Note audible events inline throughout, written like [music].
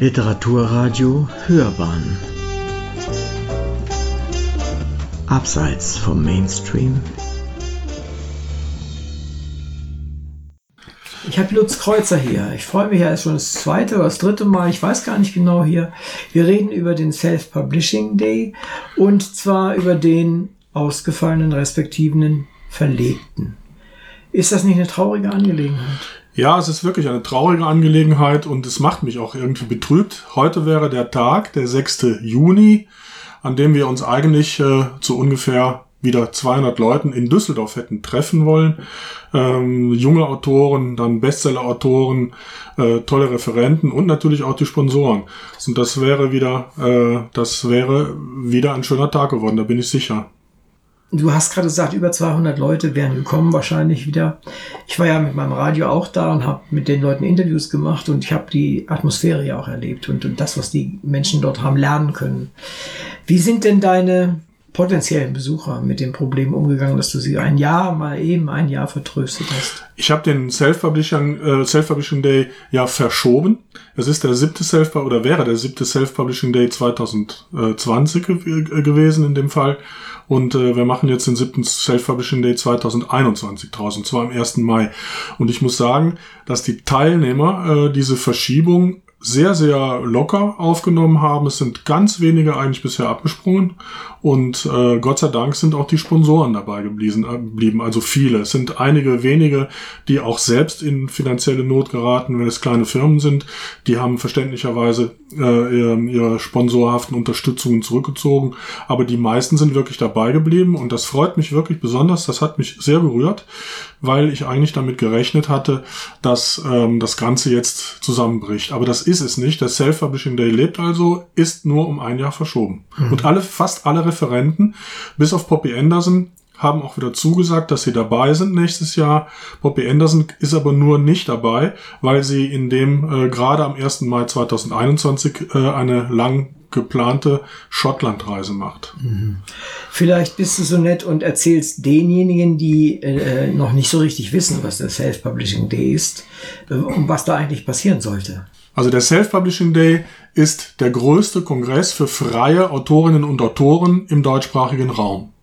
Literaturradio Hörbahn Abseits vom Mainstream Ich habe Lutz Kreuzer hier. Ich freue mich, er ist schon das zweite oder das dritte Mal, ich weiß gar nicht genau hier. Wir reden über den Self-Publishing Day und zwar über den ausgefallenen respektiven Verlegten. Ist das nicht eine traurige Angelegenheit? Ja, es ist wirklich eine traurige Angelegenheit und es macht mich auch irgendwie betrübt. Heute wäre der Tag, der 6. Juni, an dem wir uns eigentlich äh, zu ungefähr wieder 200 Leuten in Düsseldorf hätten treffen wollen. Ähm, junge Autoren, dann Bestseller-Autoren, äh, tolle Referenten und natürlich auch die Sponsoren. Und das wäre wieder, äh, das wäre wieder ein schöner Tag geworden, da bin ich sicher. Du hast gerade gesagt, über 200 Leute wären gekommen wahrscheinlich wieder. Ich war ja mit meinem Radio auch da und habe mit den Leuten Interviews gemacht und ich habe die Atmosphäre ja auch erlebt und, und das, was die Menschen dort haben lernen können. Wie sind denn deine potenziellen Besucher mit dem Problem umgegangen, dass du sie ein Jahr mal eben ein Jahr vertröstet hast? Ich habe den Self-Publishing äh, Self Day ja verschoben. Es ist der siebte Self oder wäre der siebte Self-Publishing Day 2020 gewesen in dem Fall. Und äh, wir machen jetzt den siebten Self-Publishing Day 2021 draußen, zwar am 1. Mai. Und ich muss sagen, dass die Teilnehmer äh, diese Verschiebung sehr, sehr locker aufgenommen haben. Es sind ganz wenige eigentlich bisher abgesprungen und äh, Gott sei Dank sind auch die Sponsoren dabei geblieben, äh, blieben, also viele. Es sind einige wenige, die auch selbst in finanzielle Not geraten, wenn es kleine Firmen sind. Die haben verständlicherweise äh, ihre sponsorhaften Unterstützungen zurückgezogen. Aber die meisten sind wirklich dabei geblieben und das freut mich wirklich besonders. Das hat mich sehr berührt, weil ich eigentlich damit gerechnet hatte, dass ähm, das Ganze jetzt zusammenbricht. Aber das ist es nicht. Der Self-Publishing Day lebt also, ist nur um ein Jahr verschoben. Mhm. Und alle, fast alle Referenten, bis auf Poppy Anderson, haben auch wieder zugesagt, dass sie dabei sind nächstes Jahr. Poppy Anderson ist aber nur nicht dabei, weil sie in dem äh, gerade am 1. Mai 2021 äh, eine lang geplante Schottlandreise macht. Mhm. Vielleicht bist du so nett und erzählst denjenigen, die äh, noch nicht so richtig wissen, was der Self-Publishing Day ist, äh, und was da eigentlich passieren sollte. Also der Self-Publishing Day ist der größte Kongress für freie Autorinnen und Autoren im deutschsprachigen Raum.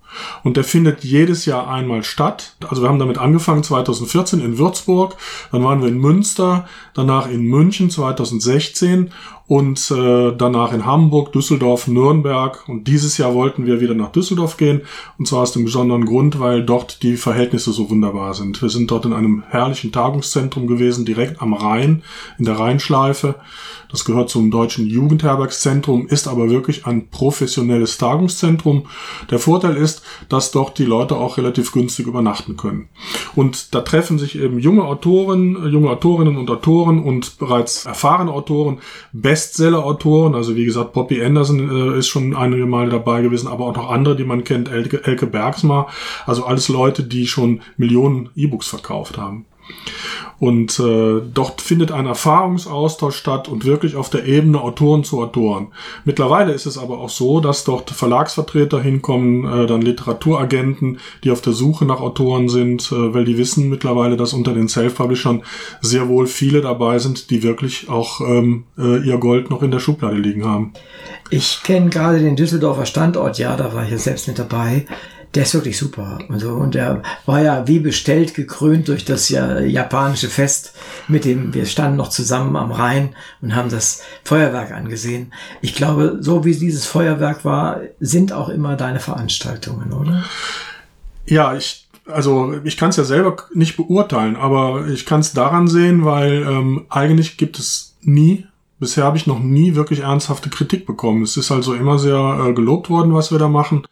Und der findet jedes Jahr einmal statt. Also wir haben damit angefangen 2014 in Würzburg, dann waren wir in Münster, danach in München 2016 und äh, danach in Hamburg, Düsseldorf, Nürnberg. Und dieses Jahr wollten wir wieder nach Düsseldorf gehen. Und zwar aus dem besonderen Grund, weil dort die Verhältnisse so wunderbar sind. Wir sind dort in einem herrlichen Tagungszentrum gewesen, direkt am Rhein, in der Rheinschleife. Das gehört zum Deutschen Jugendherbergszentrum, ist aber wirklich ein professionelles Tagungszentrum. Der Vorteil ist, dass dort die Leute auch relativ günstig übernachten können. Und da treffen sich eben junge Autoren, junge Autorinnen und Autoren und bereits erfahrene Autoren, Bestseller-Autoren, also wie gesagt, Poppy Anderson äh, ist schon einige Mal dabei gewesen, aber auch noch andere, die man kennt, Elke, Elke Bergsma, also alles Leute, die schon Millionen E-Books verkauft haben. Und äh, dort findet ein Erfahrungsaustausch statt und wirklich auf der Ebene Autoren zu Autoren. Mittlerweile ist es aber auch so, dass dort Verlagsvertreter hinkommen, äh, dann Literaturagenten, die auf der Suche nach Autoren sind, äh, weil die wissen mittlerweile, dass unter den Self-Publishern sehr wohl viele dabei sind, die wirklich auch ähm, äh, ihr Gold noch in der Schublade liegen haben. Ich kenne gerade den Düsseldorfer Standort, ja, da war ich ja selbst mit dabei der ist wirklich super. Also, und der war ja wie bestellt gekrönt durch das ja, japanische Fest mit dem, wir standen noch zusammen am Rhein und haben das Feuerwerk angesehen. Ich glaube, so wie dieses Feuerwerk war, sind auch immer deine Veranstaltungen, oder? Ja, ich also ich kann es ja selber nicht beurteilen, aber ich kann es daran sehen, weil ähm, eigentlich gibt es nie, bisher habe ich noch nie wirklich ernsthafte Kritik bekommen. Es ist also immer sehr äh, gelobt worden, was wir da machen.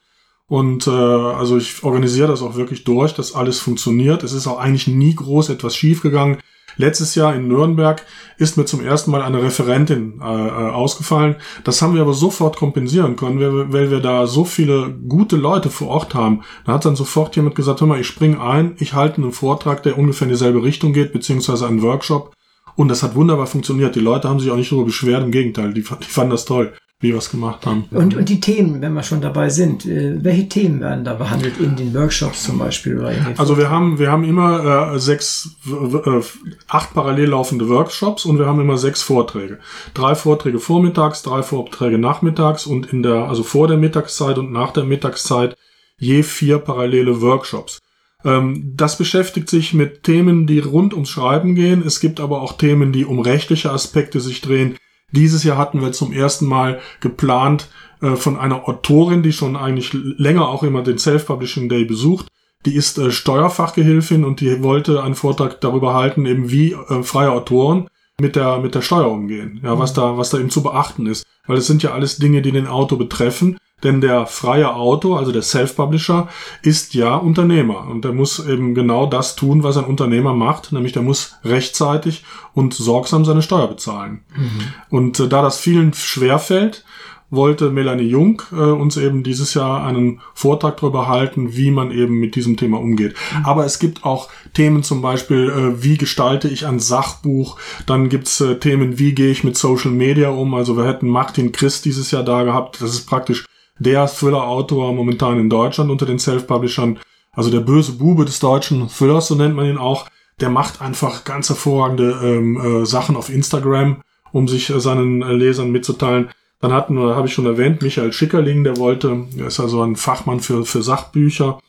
Und äh, also ich organisiere das auch wirklich durch, dass alles funktioniert. Es ist auch eigentlich nie groß etwas schiefgegangen. Letztes Jahr in Nürnberg ist mir zum ersten Mal eine Referentin äh, äh ausgefallen. Das haben wir aber sofort kompensieren können, weil, weil wir da so viele gute Leute vor Ort haben. Da hat dann sofort jemand gesagt, hör mal, ich spring ein, ich halte einen Vortrag, der ungefähr in dieselbe Richtung geht, beziehungsweise einen Workshop. Und das hat wunderbar funktioniert. Die Leute haben sich auch nicht darüber beschwert, im Gegenteil, die, die fanden das toll. Wie wir es gemacht haben. Und, und die Themen, wenn wir schon dabei sind, äh, welche Themen werden da behandelt in den Workshops zum Beispiel? Oder Also wir haben, wir haben immer äh, sechs, äh, acht parallel laufende Workshops und wir haben immer sechs Vorträge. Drei Vorträge vormittags, drei Vorträge nachmittags und in der, also vor der Mittagszeit und nach der Mittagszeit je vier parallele Workshops. Ähm, das beschäftigt sich mit Themen, die rund ums Schreiben gehen. Es gibt aber auch Themen, die um rechtliche Aspekte sich drehen dieses Jahr hatten wir zum ersten Mal geplant äh, von einer Autorin, die schon eigentlich länger auch immer den Self-Publishing Day besucht. Die ist äh, Steuerfachgehilfin und die wollte einen Vortrag darüber halten, eben wie äh, freie Autoren mit der, mit der Steuer umgehen. Ja, was da, was da eben zu beachten ist. Weil es sind ja alles Dinge, die den Autor betreffen. Denn der freie Autor, also der Self-Publisher, ist ja Unternehmer. Und der muss eben genau das tun, was ein Unternehmer macht. Nämlich der muss rechtzeitig und sorgsam seine Steuer bezahlen. Mhm. Und äh, da das vielen schwerfällt, wollte Melanie Jung äh, uns eben dieses Jahr einen Vortrag darüber halten, wie man eben mit diesem Thema umgeht. Mhm. Aber es gibt auch Themen zum Beispiel, äh, wie gestalte ich ein Sachbuch. Dann gibt's äh, Themen, wie gehe ich mit Social Media um. Also wir hätten Martin Christ dieses Jahr da gehabt. Das ist praktisch der Thriller-Autor momentan in Deutschland unter den Self-Publishern. Also der böse Bube des deutschen Thrillers, so nennt man ihn auch. Der macht einfach ganz hervorragende ähm, äh, Sachen auf Instagram, um sich äh, seinen äh, Lesern mitzuteilen. Dann hatten wir, habe ich schon erwähnt, Michael Schickerling, der wollte, der ist also ein Fachmann für, für Sachbücher.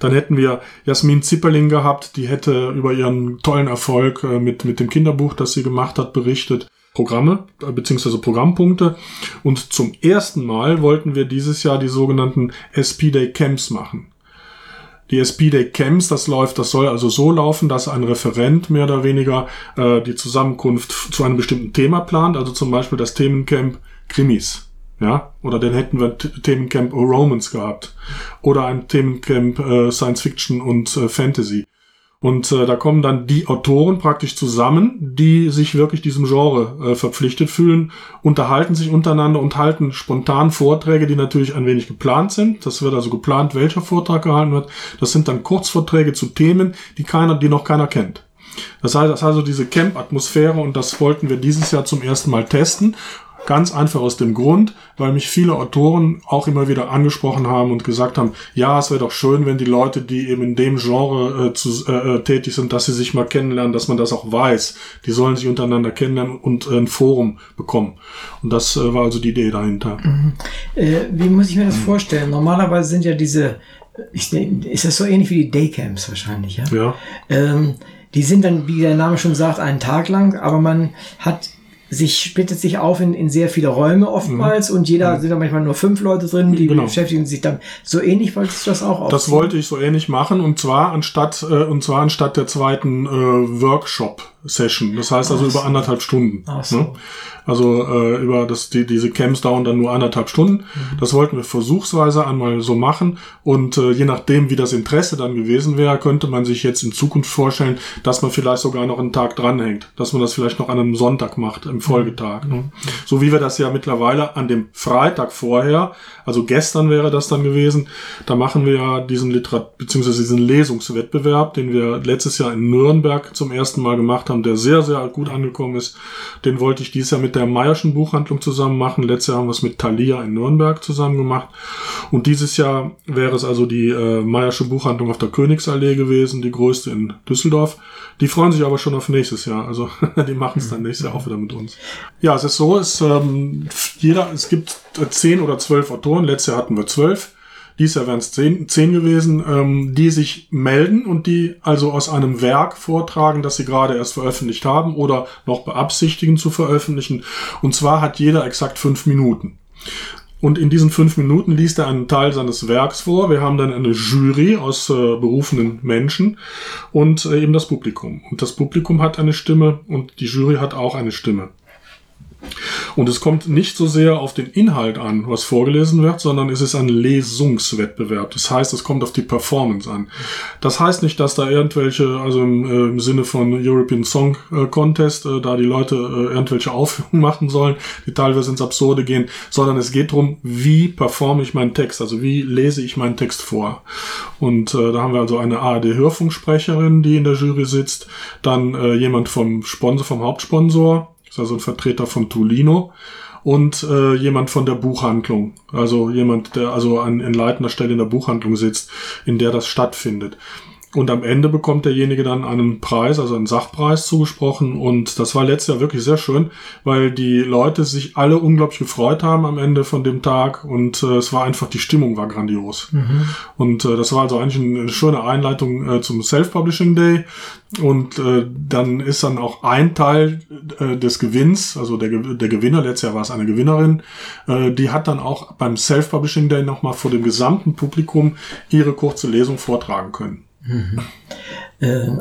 Dann hätten wir Jasmin Zipperling gehabt, die hätte über ihren tollen Erfolg äh, mit, mit dem Kinderbuch, das sie gemacht hat, berichtet. Programme äh, beziehungsweise Programmpunkte. Und zum ersten Mal wollten wir dieses Jahr die sogenannten SP Day Camps machen. Die SP Day Camps, das läuft, das soll also so laufen, dass ein Referent mehr oder weniger äh, die Zusammenkunft zu einem bestimmten Thema plant, also zum Beispiel das Themencamp Krimis. Ja, oder dann hätten wir Themencamp Romance gehabt. Oder ein Themencamp äh, Science Fiction und äh, Fantasy. Und äh, da kommen dann die Autoren praktisch zusammen, die sich wirklich diesem Genre äh, verpflichtet fühlen, unterhalten sich untereinander und halten spontan Vorträge, die natürlich ein wenig geplant sind. Das wird also geplant, welcher Vortrag gehalten wird. Das sind dann Kurzvorträge zu Themen, die keiner, die noch keiner kennt. Das heißt, das heißt also diese Camp-Atmosphäre und das wollten wir dieses Jahr zum ersten Mal testen. Ganz einfach aus dem Grund, weil mich viele Autoren auch immer wieder angesprochen haben und gesagt haben, ja, es wäre doch schön, wenn die Leute, die eben in dem Genre äh, zu, äh, äh, tätig sind, dass sie sich mal kennenlernen, dass man das auch weiß. Die sollen sich untereinander kennenlernen und äh, ein Forum bekommen. Und das äh, war also die Idee dahinter. Mhm. Äh, wie muss ich mir das vorstellen? Normalerweise sind ja diese, ich, ist das so ähnlich wie die Daycamps wahrscheinlich, ja? Ja. Ähm, die sind dann, wie der Name schon sagt, einen Tag lang, aber man hat sich splittet sich auf in, in sehr viele Räume oftmals mhm. und jeder mhm. sind da manchmal nur fünf Leute drin, die genau. beschäftigen sich dann so ähnlich wolltest du das auch aufziehen? Das wollte ich so ähnlich machen und zwar anstatt äh, und zwar anstatt der zweiten äh, Workshop Session. Das heißt also Ach über anderthalb Stunden. Ach so. Ne? Also äh, über das, die, diese Camps dauern dann nur anderthalb Stunden. Mhm. Das wollten wir versuchsweise einmal so machen. Und äh, je nachdem, wie das Interesse dann gewesen wäre, könnte man sich jetzt in Zukunft vorstellen, dass man vielleicht sogar noch einen Tag dranhängt. Dass man das vielleicht noch an einem Sonntag macht, im Folgetag. Ne? Mhm. So wie wir das ja mittlerweile an dem Freitag vorher, also gestern wäre das dann gewesen, da machen wir ja diesen Literat beziehungsweise diesen Lesungswettbewerb, den wir letztes Jahr in Nürnberg zum ersten Mal gemacht haben, der sehr, sehr gut angekommen ist. Den wollte ich dieses Jahr mit der Meierschen Buchhandlung zusammen machen. Letztes Jahr haben wir es mit Thalia in Nürnberg zusammen gemacht. Und dieses Jahr wäre es also die äh, Meiersche Buchhandlung auf der Königsallee gewesen, die größte in Düsseldorf. Die freuen sich aber schon auf nächstes Jahr. Also [laughs] die machen es dann nächstes Jahr auch wieder mit uns. Ja, es ist so, es, ähm, jeder, es gibt zehn oder zwölf Autoren. Letztes Jahr hatten wir zwölf. Dies Jahr wären es zehn, zehn gewesen, ähm, die sich melden und die also aus einem Werk vortragen, das sie gerade erst veröffentlicht haben oder noch beabsichtigen zu veröffentlichen. Und zwar hat jeder exakt fünf Minuten. Und in diesen fünf Minuten liest er einen Teil seines Werks vor. Wir haben dann eine Jury aus äh, berufenen Menschen und äh, eben das Publikum. Und das Publikum hat eine Stimme und die Jury hat auch eine Stimme. Und es kommt nicht so sehr auf den Inhalt an, was vorgelesen wird, sondern es ist ein Lesungswettbewerb. Das heißt, es kommt auf die Performance an. Das heißt nicht, dass da irgendwelche, also im, äh, im Sinne von European Song äh, Contest, äh, da die Leute äh, irgendwelche Aufführungen [laughs] machen sollen, die teilweise ins Absurde gehen, sondern es geht darum, wie performe ich meinen Text, also wie lese ich meinen Text vor. Und äh, da haben wir also eine ARD-Hörfunksprecherin, die in der Jury sitzt, dann äh, jemand vom Sponsor, vom Hauptsponsor, ist also ein Vertreter von Tolino und äh, jemand von der Buchhandlung, also jemand, der also an, in leitender Stelle in der Buchhandlung sitzt, in der das stattfindet. Und am Ende bekommt derjenige dann einen Preis, also einen Sachpreis zugesprochen. Und das war letztes Jahr wirklich sehr schön, weil die Leute sich alle unglaublich gefreut haben am Ende von dem Tag. Und äh, es war einfach, die Stimmung war grandios. Mhm. Und äh, das war also eigentlich eine schöne Einleitung äh, zum Self-Publishing Day. Und äh, dann ist dann auch ein Teil äh, des Gewinns, also der, der Gewinner, letztes Jahr war es eine Gewinnerin, äh, die hat dann auch beim Self-Publishing Day nochmal vor dem gesamten Publikum ihre kurze Lesung vortragen können. Mhm.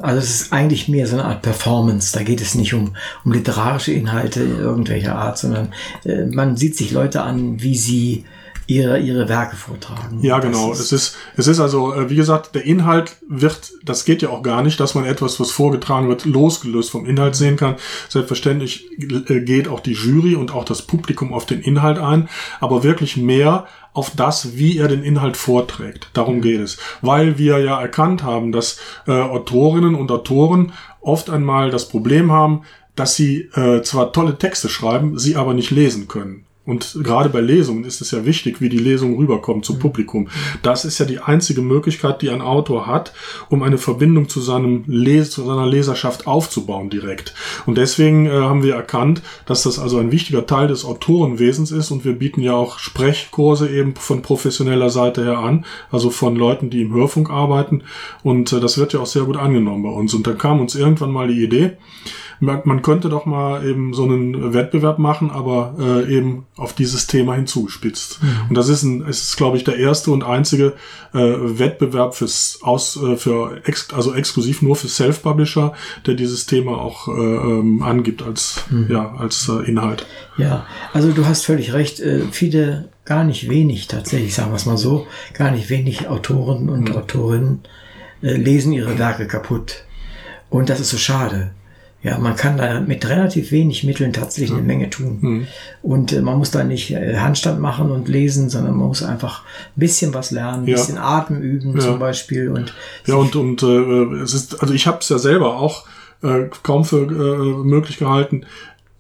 Also es ist eigentlich mehr so eine Art Performance. Da geht es nicht um, um literarische Inhalte irgendwelcher Art, sondern äh, man sieht sich Leute an, wie sie ihre, ihre Werke vortragen. Ja, genau. Ist es ist, es ist also, äh, wie gesagt, der Inhalt wird, das geht ja auch gar nicht, dass man etwas, was vorgetragen wird, losgelöst vom Inhalt sehen kann. Selbstverständlich geht auch die Jury und auch das Publikum auf den Inhalt ein, aber wirklich mehr auf das, wie er den Inhalt vorträgt. Darum geht es. Weil wir ja erkannt haben, dass äh, Autorinnen und Autoren oft einmal das Problem haben, dass sie äh, zwar tolle Texte schreiben, sie aber nicht lesen können. Und gerade bei Lesungen ist es ja wichtig, wie die Lesung rüberkommt zum mhm. Publikum. Das ist ja die einzige Möglichkeit, die ein Autor hat, um eine Verbindung zu seinem Les zu seiner Leserschaft aufzubauen direkt. Und deswegen äh, haben wir erkannt, dass das also ein wichtiger Teil des Autorenwesens ist und wir bieten ja auch Sprechkurse eben von professioneller Seite her an, also von Leuten, die im Hörfunk arbeiten. Und äh, das wird ja auch sehr gut angenommen bei uns. Und dann kam uns irgendwann mal die Idee, man, man könnte doch mal eben so einen Wettbewerb machen, aber äh, eben auf dieses Thema hinzugespitzt. Mhm. Und das ist, ein, ist glaube ich, der erste und einzige äh, Wettbewerb fürs aus äh, für ex, also exklusiv nur für Self-Publisher, der dieses Thema auch äh, ähm, angibt als mhm. ja als äh, Inhalt. Ja, also du hast völlig recht. Äh, viele gar nicht wenig tatsächlich, sagen wir es mal so, gar nicht wenig Autoren und mhm. Autorinnen äh, lesen ihre Werke kaputt. Und das ist so schade. Ja, man kann da mit relativ wenig Mitteln tatsächlich eine Menge tun. Mhm. Und äh, man muss da nicht äh, Handstand machen und lesen, sondern man muss einfach ein bisschen was lernen, ein ja. bisschen Atem üben ja. zum Beispiel. Und ja, und, und äh, es ist, also ich habe es ja selber auch äh, kaum für äh, möglich gehalten.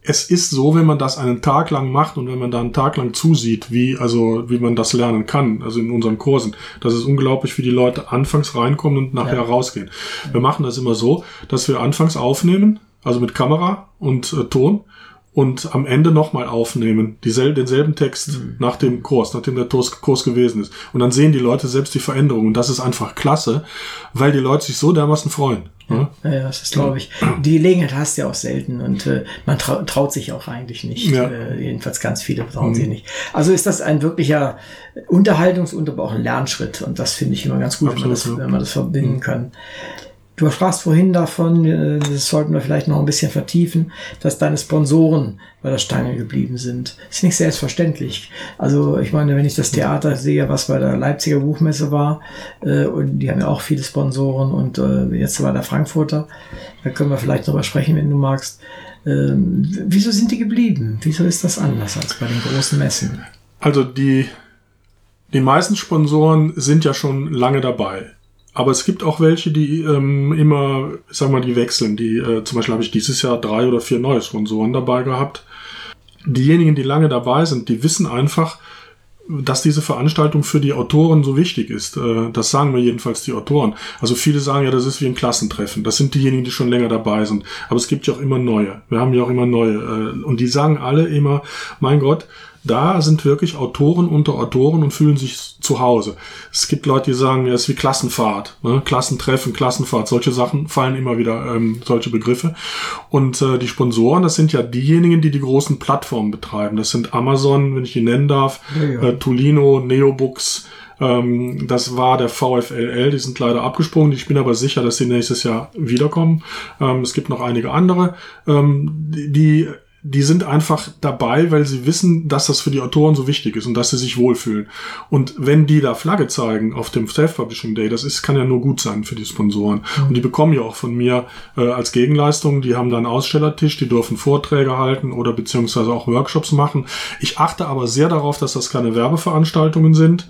Es ist so, wenn man das einen Tag lang macht und wenn man da einen Tag lang zusieht, wie, also, wie man das lernen kann, also in unseren Kursen, das ist unglaublich, wie die Leute anfangs reinkommen und nachher ja. rausgehen. Wir machen das immer so, dass wir anfangs aufnehmen, also mit Kamera und äh, Ton und am Ende nochmal aufnehmen, dieselbe, denselben Text mhm. nach dem Kurs, nachdem der Kurs, gewesen ist. Und dann sehen die Leute selbst die Veränderungen. Und das ist einfach klasse, weil die Leute sich so dermaßen freuen. Ja, ja das ist, glaube ich. Die Gelegenheit hast du ja auch selten und äh, man trau traut sich auch eigentlich nicht. Ja. Äh, jedenfalls ganz viele trauen mhm. sich nicht. Also ist das ein wirklicher Unterhaltungs- und aber auch ein Lernschritt. Und das finde ich immer ganz gut, Absolut, wenn, man das, wenn man das verbinden mhm. kann. Du sprachst vorhin davon, äh, das sollten wir vielleicht noch ein bisschen vertiefen, dass deine Sponsoren bei der Stange geblieben sind. Das ist nicht selbstverständlich. Also ich meine, wenn ich das Theater sehe, was bei der Leipziger Buchmesse war, äh, und die haben ja auch viele Sponsoren und äh, jetzt war der Frankfurter, da können wir vielleicht drüber sprechen, wenn du magst. Ähm, wieso sind die geblieben? Wieso ist das anders als bei den großen Messen? Also die, die meisten Sponsoren sind ja schon lange dabei. Aber es gibt auch welche, die ähm, immer, sag mal, die wechseln. Die, äh, zum Beispiel habe ich dieses Jahr drei oder vier neue Sponsoren dabei gehabt. Diejenigen, die lange dabei sind, die wissen einfach, dass diese Veranstaltung für die Autoren so wichtig ist. Äh, das sagen mir jedenfalls die Autoren. Also viele sagen ja, das ist wie ein Klassentreffen. Das sind diejenigen, die schon länger dabei sind. Aber es gibt ja auch immer neue. Wir haben ja auch immer neue. Äh, und die sagen alle immer, mein Gott, da sind wirklich Autoren unter Autoren und fühlen sich zu Hause. Es gibt Leute, die sagen, ja, es ist wie Klassenfahrt, ne? Klassentreffen, Klassenfahrt, solche Sachen fallen immer wieder, ähm, solche Begriffe. Und äh, die Sponsoren, das sind ja diejenigen, die die großen Plattformen betreiben. Das sind Amazon, wenn ich die nennen darf, ja, ja. Äh, Tolino, Neobooks, ähm, das war der VfLL, die sind leider abgesprungen. Ich bin aber sicher, dass sie nächstes Jahr wiederkommen. Ähm, es gibt noch einige andere, ähm, die die sind einfach dabei, weil sie wissen, dass das für die Autoren so wichtig ist und dass sie sich wohlfühlen. Und wenn die da Flagge zeigen auf dem Self-Publishing Day, das ist, kann ja nur gut sein für die Sponsoren. Mhm. Und die bekommen ja auch von mir äh, als Gegenleistung, die haben da einen Ausstellertisch, die dürfen Vorträge halten oder beziehungsweise auch Workshops machen. Ich achte aber sehr darauf, dass das keine Werbeveranstaltungen sind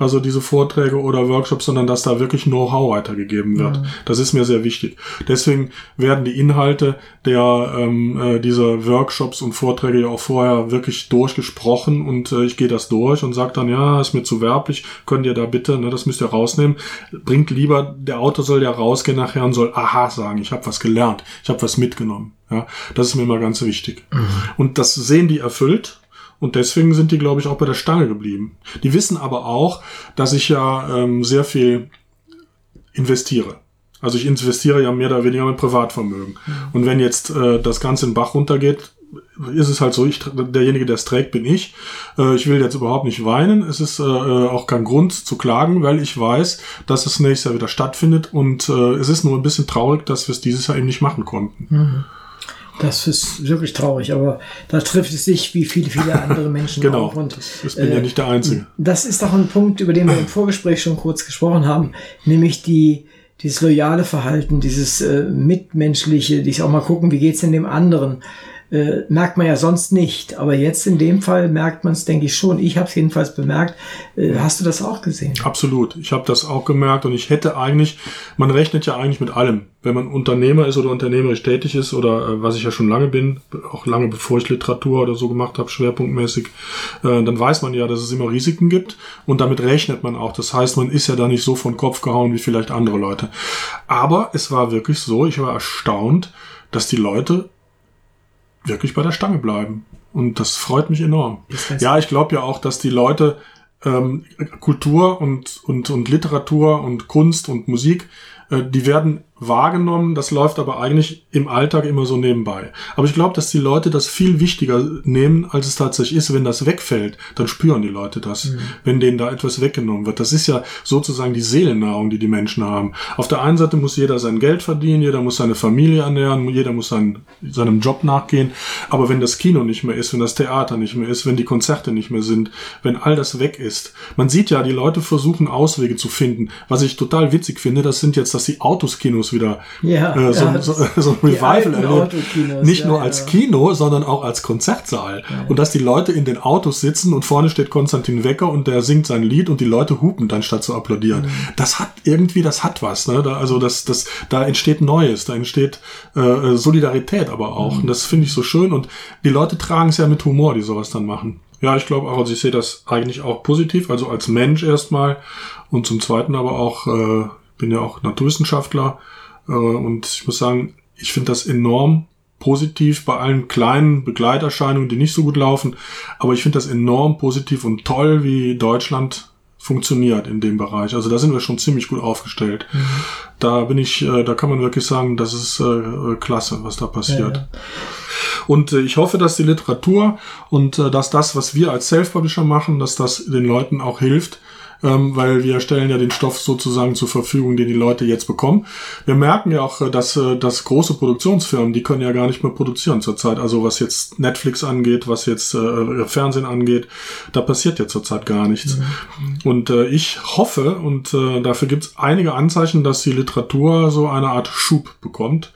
also diese Vorträge oder Workshops, sondern dass da wirklich Know-how weitergegeben wird. Das ist mir sehr wichtig. Deswegen werden die Inhalte der ähm, äh, dieser Workshops und Vorträge ja auch vorher wirklich durchgesprochen und äh, ich gehe das durch und sage dann, ja, ist mir zu werblich, könnt ihr da bitte, ne, das müsst ihr rausnehmen. Bringt lieber, der Autor soll ja rausgehen nachher und soll aha sagen, ich habe was gelernt, ich habe was mitgenommen. Ja, das ist mir immer ganz wichtig. Und das sehen die erfüllt und deswegen sind die, glaube ich, auch bei der Stange geblieben. Die wissen aber auch, dass ich ja ähm, sehr viel investiere. Also ich investiere ja mehr oder weniger mit Privatvermögen. Und wenn jetzt äh, das Ganze in den Bach runtergeht, ist es halt so, ich, derjenige, der es trägt, bin ich. Äh, ich will jetzt überhaupt nicht weinen. Es ist äh, auch kein Grund zu klagen, weil ich weiß, dass es nächstes Jahr wieder stattfindet. Und äh, es ist nur ein bisschen traurig, dass wir es dieses Jahr eben nicht machen konnten. Das ist wirklich traurig, aber da trifft es sich wie viele, viele andere [laughs] Menschen Genau. auch. Und Ich bin ja nicht der Einzige. das ist doch ein Punkt, über den wir im Vorgespräch schon kurz gesprochen haben, nämlich die, dieses loyale Verhalten, dieses äh, mitmenschliche, dieses auch mal gucken, wie geht's denn dem anderen. Äh, merkt man ja sonst nicht, aber jetzt in dem Fall merkt man es, denke ich schon. Ich habe es jedenfalls bemerkt. Äh, hast du das auch gesehen? Absolut. Ich habe das auch gemerkt und ich hätte eigentlich, man rechnet ja eigentlich mit allem. Wenn man Unternehmer ist oder unternehmerisch tätig ist oder äh, was ich ja schon lange bin, auch lange bevor ich Literatur oder so gemacht habe, schwerpunktmäßig, äh, dann weiß man ja, dass es immer Risiken gibt und damit rechnet man auch. Das heißt, man ist ja da nicht so von Kopf gehauen wie vielleicht andere Leute. Aber es war wirklich so, ich war erstaunt, dass die Leute wirklich bei der Stange bleiben. Und das freut mich enorm. Ja, ich glaube ja auch, dass die Leute ähm, Kultur und, und, und Literatur und Kunst und Musik, äh, die werden wahrgenommen, das läuft aber eigentlich im Alltag immer so nebenbei. Aber ich glaube, dass die Leute das viel wichtiger nehmen, als es tatsächlich ist. Wenn das wegfällt, dann spüren die Leute das, wenn denen da etwas weggenommen wird. Das ist ja sozusagen die Seelennahrung, die die Menschen haben. Auf der einen Seite muss jeder sein Geld verdienen, jeder muss seine Familie ernähren, jeder muss sein, seinem Job nachgehen. Aber wenn das Kino nicht mehr ist, wenn das Theater nicht mehr ist, wenn die Konzerte nicht mehr sind, wenn all das weg ist, man sieht ja, die Leute versuchen Auswege zu finden. Was ich total witzig finde, das sind jetzt, dass die Autoskinos wieder Ja, äh, so, ja, so, [laughs] so ein Revival. Autokinos, Nicht ja, nur als Kino, sondern auch als Konzertsaal. Und dass die Leute in den Autos sitzen und vorne steht Konstantin Wecker und der singt sein Lied und die Leute hupen dann statt zu applaudieren. Mhm. Das hat irgendwie, das hat was. Ne? Da, also das, das, da entsteht Neues, da entsteht äh, Solidarität aber auch. Mhm. Und das finde ich so schön. Und die Leute tragen es ja mit Humor, die sowas dann machen. Ja, ich glaube auch, also ich sehe das eigentlich auch positiv, also als Mensch erstmal und zum Zweiten aber auch, äh, bin ja auch Naturwissenschaftler äh, und ich muss sagen, ich finde das enorm positiv bei allen kleinen Begleiterscheinungen, die nicht so gut laufen, aber ich finde das enorm positiv und toll, wie Deutschland funktioniert in dem Bereich. Also da sind wir schon ziemlich gut aufgestellt. Da bin ich, äh, da kann man wirklich sagen, das ist äh, klasse, was da passiert. Ja, Und äh, ich hoffe, dass die Literatur und äh, dass das, was wir als Self-Publisher machen, dass das den Leuten auch hilft, ähm, weil wir stellen ja den Stoff sozusagen zur Verfügung, den die Leute jetzt bekommen. Wir merken ja auch, äh, dass, äh, dass große Produktionsfirmen, die können ja gar nicht mehr produzieren zurzeit. Also was jetzt Netflix angeht, was jetzt äh, Fernsehen angeht, da passiert ja zurzeit gar nichts. Und äh, ich hoffe, und äh, dafür gibt es einige Anzeichen, dass die Literatur so eine Art Schub bekommt.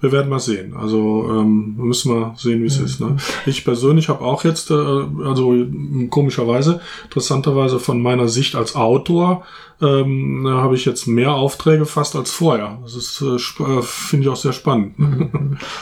Wir werden mal sehen. Also ähm, wir müssen mal sehen, wie es ist. Ne? Ich persönlich habe auch jetzt, äh, also komischerweise, interessanterweise von meiner Sicht als Autor, ähm, habe ich jetzt mehr Aufträge fast als vorher. Das ist, äh, äh, finde ich auch sehr spannend.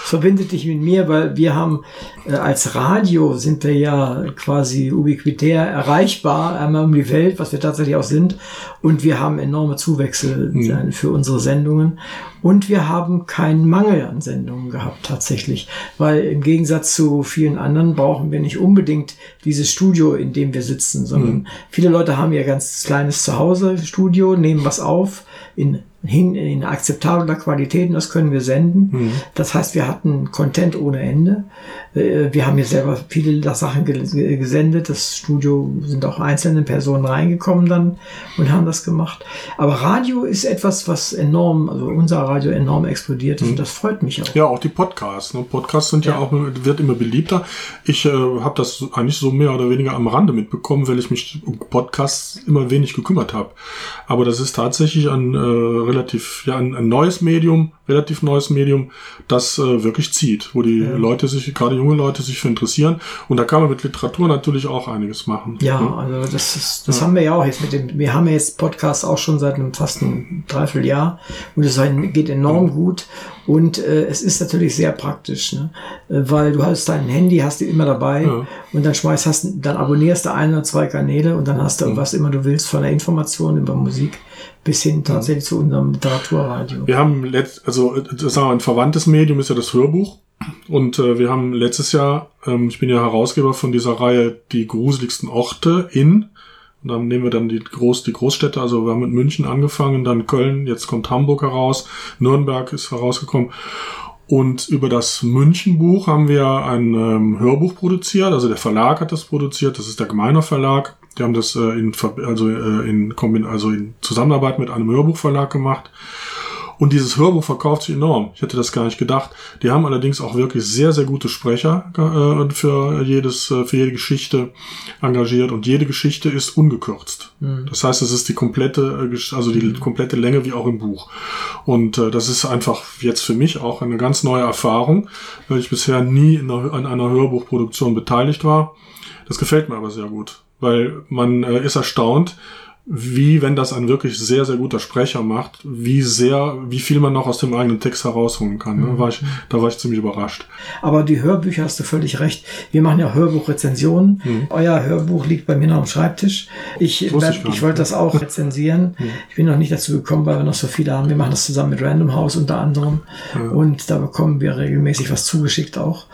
Es verbindet dich mit mir, weil wir haben äh, als Radio sind wir ja quasi ubiquitär erreichbar, einmal um die Welt, was wir tatsächlich auch sind. Und wir haben enorme Zuwächse äh, für unsere Sendungen. Und wir haben keinen Mangel an Sendungen gehabt tatsächlich, weil im Gegensatz zu vielen anderen brauchen wir nicht unbedingt dieses Studio, in dem wir sitzen, sondern viele Leute haben ja ganz kleines Zuhause Studio, nehmen was auf in hin in akzeptabler Qualität und das können wir senden. Das heißt, wir hatten Content ohne Ende. Äh, Wir haben hier selber viele Sachen ge- gesendet. Das Studio sind auch einzelne Personen reingekommen dann und haben das gemacht. Aber Radio ist etwas, was enorm, also unser Radio enorm explodiert ist und das freut mich auch. Ja, auch die Podcasts. Ne? Podcasts sind ja, Ja. auch, wird immer beliebter. Ich äh, habe das eigentlich so mehr oder weniger am Rande mitbekommen, weil ich mich um Podcasts immer wenig gekümmert habe. Aber das ist tatsächlich ein äh, relativ, ja, ein, ein neues Medium, relativ neues Medium, das äh, wirklich zieht, wo die Ja. Leute sich, gerade junge Leute sich für interessieren. Und da kann man mit Literatur natürlich auch einiges machen. Ja, ne? also das ist, das haben wir ja auch jetzt mit dem, wir haben ja jetzt Podcast auch schon seit einem fast einem Dreivierteljahr und es geht enorm gut und äh, es ist natürlich sehr praktisch, ne? Äh, weil du hast dein Handy, hast du immer dabei Ja. und dann schmeißt, hast, dann abonnierst du ein oder zwei Kanäle und dann hast du was immer du willst von der Information über Musik bis hin tatsächlich zu unserem Literaturradio. Wir haben letzt, also äh, sagen wir, ein verwandtes Medium ist ja das Hörbuch. Und äh, wir haben letztes Jahr, ähm, ich bin ja Herausgeber von dieser Reihe Die gruseligsten Orte in. Und dann nehmen wir dann die, Groß, die Großstädte, also wir haben mit München angefangen, dann Köln, jetzt kommt Hamburg heraus, Nürnberg ist herausgekommen. Und über das Münchenbuch haben wir ein ähm, Hörbuch produziert, also der Verlag hat das produziert, das ist der Gemeiner Verlag. Die haben das äh, in, also, äh, in, Kombin also in Zusammenarbeit mit einem Hörbuchverlag gemacht. Und dieses Hörbuch verkauft sich enorm. Ich hätte das gar nicht gedacht. Die haben allerdings auch wirklich sehr, sehr gute Sprecher äh, für jedes, äh, für jede Geschichte engagiert und jede Geschichte ist ungekürzt. Das heißt, es ist die komplette, äh, also die komplette Länge wie auch im Buch. Und äh, das ist einfach jetzt für mich auch eine ganz neue Erfahrung, weil ich bisher nie in einer, an einer Hörbuchproduktion beteiligt war. Das gefällt mir aber sehr gut, weil man äh, ist erstaunt, wie, wenn das ein wirklich sehr, sehr guter Sprecher macht, wie sehr, wie viel man noch aus dem eigenen Text herausholen kann. Ne? War ich, da war ich ziemlich überrascht. Aber die Hörbücher hast du völlig recht. Wir machen ja Hörbuchrezensionen. Euer Hörbuch liegt bei mir noch am Schreibtisch. Ich, Mhm. ich ich nicht. wollte das auch [laughs] rezensieren. Ich bin noch nicht dazu gekommen, weil wir noch so viele haben. Wir machen das zusammen mit Random House unter anderem. Und da bekommen wir regelmäßig was zugeschickt auch.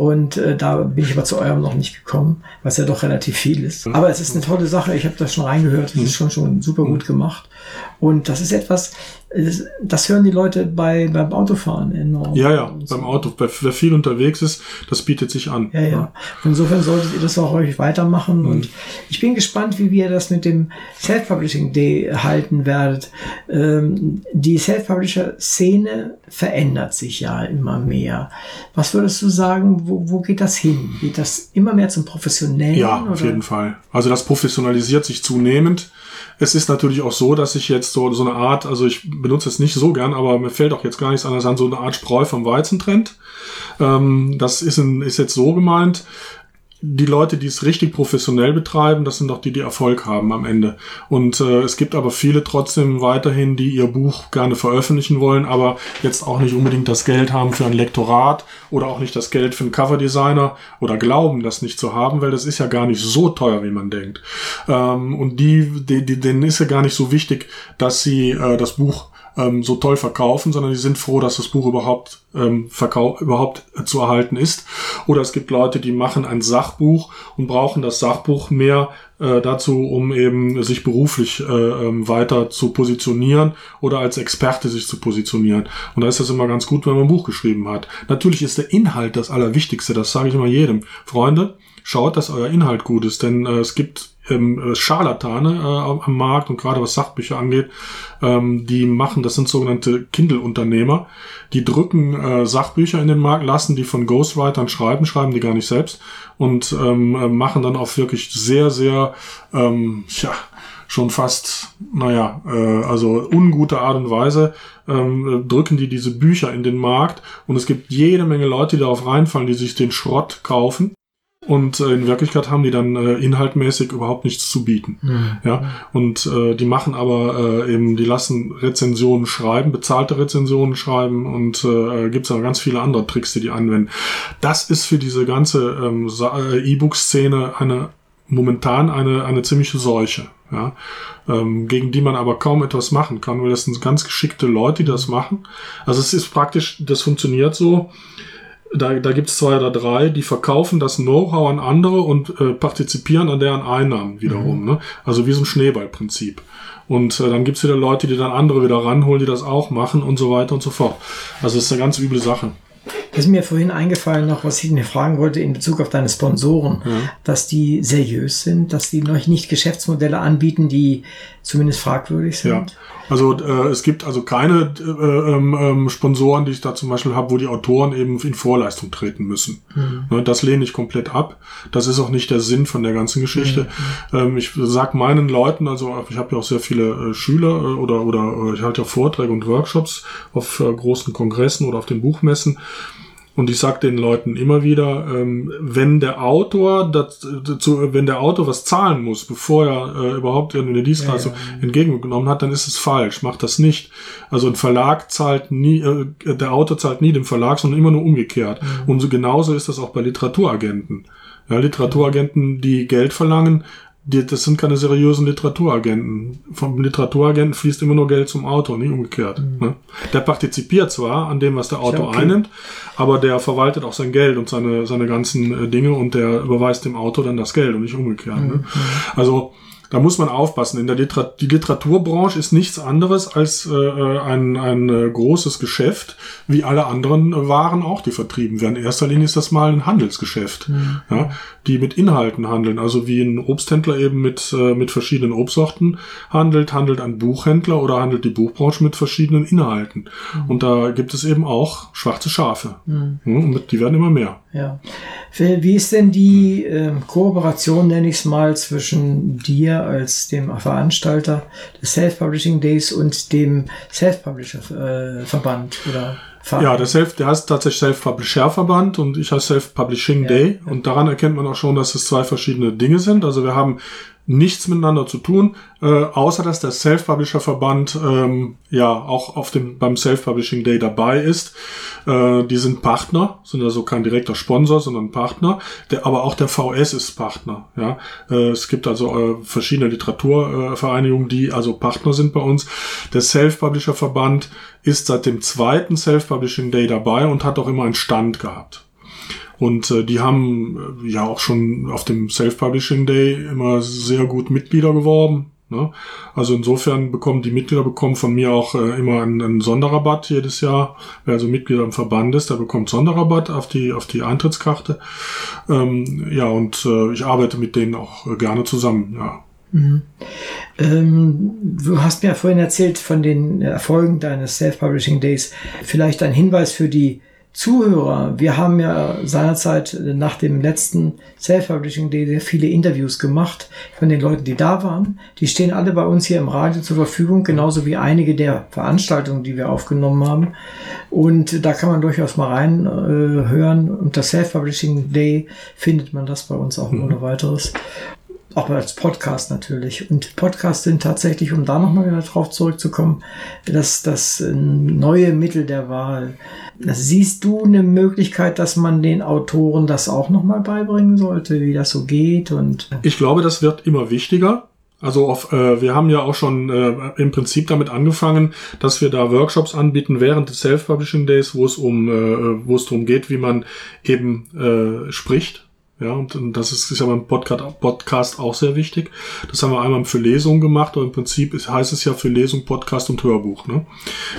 Und äh, da bin ich aber zu eurem noch nicht gekommen, was ja doch relativ viel ist. Aber es ist eine tolle Sache. Ich habe das schon reingehört. Mhm. Es ist schon, schon super gut gemacht. Und das ist etwas, das, hören die Leute bei, beim Autofahren enorm. Ja, ja, beim Auto, wer wer viel unterwegs ist, das bietet sich an. Ja, ja. Insofern solltet ihr das auch häufig weitermachen. Und ich bin gespannt, wie wir das mit dem Self-Publishing Day halten werdet. Ähm, die Self-Publisher-Szene verändert sich ja immer mehr. Was würdest du sagen, wo, wo geht das hin? Geht das immer mehr zum Professionellen? Ja, auf jeden Fall. Also das professionalisiert sich zunehmend. Es ist natürlich auch so, dass ich jetzt so, so eine Art, also ich benutze es nicht so gern, aber mir fällt auch jetzt gar nichts anderes an, so eine Art Spreu vom Weizen trennt. Ähm, das ist, ein, ist jetzt so gemeint. Die Leute, die es richtig professionell betreiben, das sind doch die, die Erfolg haben am Ende. Und äh, es gibt aber viele trotzdem weiterhin, die ihr Buch gerne veröffentlichen wollen, aber jetzt auch nicht unbedingt das Geld haben für ein Lektorat oder auch nicht das Geld für einen Coverdesigner oder glauben, das nicht zu haben, weil das ist ja gar nicht so teuer, wie man denkt. Ähm, und die, die, denen ist ja gar nicht so wichtig, dass sie äh, das Buch ähm, so toll verkaufen, sondern die sind froh, dass das Buch überhaupt ähm, verkau überhaupt äh, zu erhalten ist. Oder es gibt Leute, die machen ein Sachbuch und brauchen das Sachbuch mehr äh, dazu, um eben sich beruflich äh, ähm, weiter zu positionieren oder als Experte sich zu positionieren. Und da ist das immer ganz gut, wenn man ein Buch geschrieben hat. Natürlich ist der Inhalt das Allerwichtigste, das sage ich immer jedem. Freunde, schaut, dass euer Inhalt gut ist, denn äh, es gibt ähm, äh, Scharlatane äh, am Markt und gerade was Sachbücher angeht, ähm, die machen, das sind sogenannte Kindle-Unternehmer, die drücken äh, Sachbücher in den Markt, lassen die von Ghostwritern schreiben, schreiben die gar nicht selbst und ähm, äh, machen dann auf wirklich sehr, sehr, ähm, ja, schon fast, naja, äh, also ungute Art und Weise ähm, drücken die diese Bücher in den Markt und es gibt jede Menge Leute, die darauf reinfallen, die sich den Schrott kaufen und äh, in Wirklichkeit haben die dann äh, inhaltmäßig überhaupt nichts zu bieten. Ja, und äh, die machen aber äh, eben, die lassen Rezensionen schreiben, bezahlte Rezensionen schreiben und äh, gibt es aber ganz viele andere Tricks, die die anwenden. Das ist für diese ganze ähm, äh, E-Book-Szene eine momentan eine, eine ziemliche Seuche, ja, ähm, gegen die man aber kaum etwas machen kann, weil das sind ganz geschickte Leute, die das machen. Also es ist praktisch, das funktioniert so, da, da gibt es zwei oder drei, die verkaufen das Know-how an andere und äh, partizipieren an deren Einnahmen wiederum. Ne? Also wie so ein Schneeballprinzip. Und äh, dann gibt es wieder Leute, die dann andere wieder ranholen, die das auch machen und so weiter und so fort. Also es ist eine ganz üble Sache. ist mir vorhin eingefallen noch, was ich mir fragen wollte in Bezug auf deine Sponsoren, Ja. dass die seriös sind, dass die noch nicht Geschäftsmodelle anbieten, die zumindest fragwürdig sind. Ja, also äh, es gibt also keine äh, ähm, ähm, Sponsoren, die ich da zum Beispiel habe, wo die Autoren eben in Vorleistung treten müssen. Ne, das lehne ich komplett ab. Das ist auch nicht der Sinn von der ganzen Geschichte. Ähm, ich sag meinen Leuten, also ich habe ja auch sehr viele äh, Schüler äh, oder oder äh, ich halte ja Vorträge und Workshops auf äh, großen Kongressen oder auf den Buchmessen. Und ich sage den Leuten immer wieder, ähm, wenn der Autor dazu, wenn der Autor was zahlen muss, bevor er äh, überhaupt eine Dienstleistung entgegengenommen hat, dann ist es falsch. Macht das nicht. Also ein Verlag zahlt nie, äh, der Autor zahlt nie dem Verlag, sondern immer nur umgekehrt. Und so genauso ist das auch bei Literaturagenten. Ja, Literaturagenten, die Geld verlangen, die, das sind keine seriösen Literaturagenten. Vom Literaturagenten fließt immer nur Geld zum Autor, nie umgekehrt. Ne? Der partizipiert zwar an dem, was der Autor okay. einnimmt, aber der verwaltet auch sein Geld und seine, seine ganzen äh, Dinge und der überweist dem Autor dann das Geld und nicht umgekehrt. Ne? Also da muss man aufpassen. In der Literat die Literaturbranche ist nichts anderes als äh, ein, ein äh, großes Geschäft, wie alle anderen äh, Waren auch, die vertrieben werden. In erster Linie ist das mal ein Handelsgeschäft, ja, die mit Inhalten handeln. Also wie ein Obsthändler eben mit, äh, mit verschiedenen Obstsorten handelt, handelt ein Buchhändler oder handelt die Buchbranche mit verschiedenen Inhalten. Und da gibt es eben auch schwarze Schafe. Ja, und die werden immer mehr. Ja. Wie ist denn die ähm, Kooperation, nenne ich es mal, zwischen dir als dem Veranstalter des Self-Publishing Days und dem Self-Publisher-Verband oder Verein? Ja, der, Self, der heißt tatsächlich Self-Publisher-Verband und ich heiße Self-Publishing Day. Und daran erkennt man auch schon, dass es zwei verschiedene Dinge sind. Also wir haben nichts miteinander zu tun, äh, außer dass der Self-Publisher-Verband ähm, ja auch auf dem beim Self-Publishing Day dabei ist. Äh, die sind Partner, sind also kein direkter Sponsor, sondern Partner. Der, aber auch der VS ist Partner. Ja, äh, es gibt also äh, verschiedene Literaturvereinigungen, die also Partner sind bei uns. Der Self-Publisher-Verband ist seit dem zweiten Self-Publishing Day dabei und hat auch immer einen Stand gehabt. Und äh, die haben äh, ja auch schon auf dem Self-Publishing Day immer sehr gut Mitglieder geworben. Ne? Also insofern bekommen die Mitglieder bekommen von mir auch äh, immer einen, einen Sonderrabatt jedes Jahr. Wer also Mitglieder im Verband ist, der bekommt Sonderrabatt auf die auf die Eintrittskarte. Ähm, ja, und äh, ich arbeite mit denen auch äh, gerne zusammen. Ja. Ähm, du hast mir vorhin erzählt von den Erfolgen deines Self-Publishing Days. Vielleicht ein Hinweis für die Zuhörer. Wir haben ja seinerzeit nach dem letzten Self-Publishing Day sehr viele Interviews gemacht von den Leuten, die da waren. Die stehen alle bei uns hier im Radio zur Verfügung, genauso wie einige der Veranstaltungen, die wir aufgenommen haben. Und da kann man durchaus mal reinhören. Äh. Unter Self-Publishing Day findet man das bei uns auch mhm. ohne weiteres auch als Podcast natürlich. Und Podcasts sind tatsächlich, um da nochmal wieder drauf zurückzukommen, das, das neue Mittel der Wahl. Siehst du eine Möglichkeit, dass man den Autoren das auch nochmal beibringen sollte, wie das so geht? Und ich glaube, das wird immer wichtiger. Also auf, äh, wir haben ja auch schon äh, im Prinzip damit angefangen, dass wir da Workshops anbieten während des Self-Publishing Days, wo es um, äh, wo es darum geht, wie man eben äh, spricht ja, und, und das ist, ist ja beim Podcast, Podcast auch sehr wichtig. Das haben wir einmal für Lesungen gemacht, aber im Prinzip ist, heißt es ja für Lesung, Podcast und Hörbuch. Ne?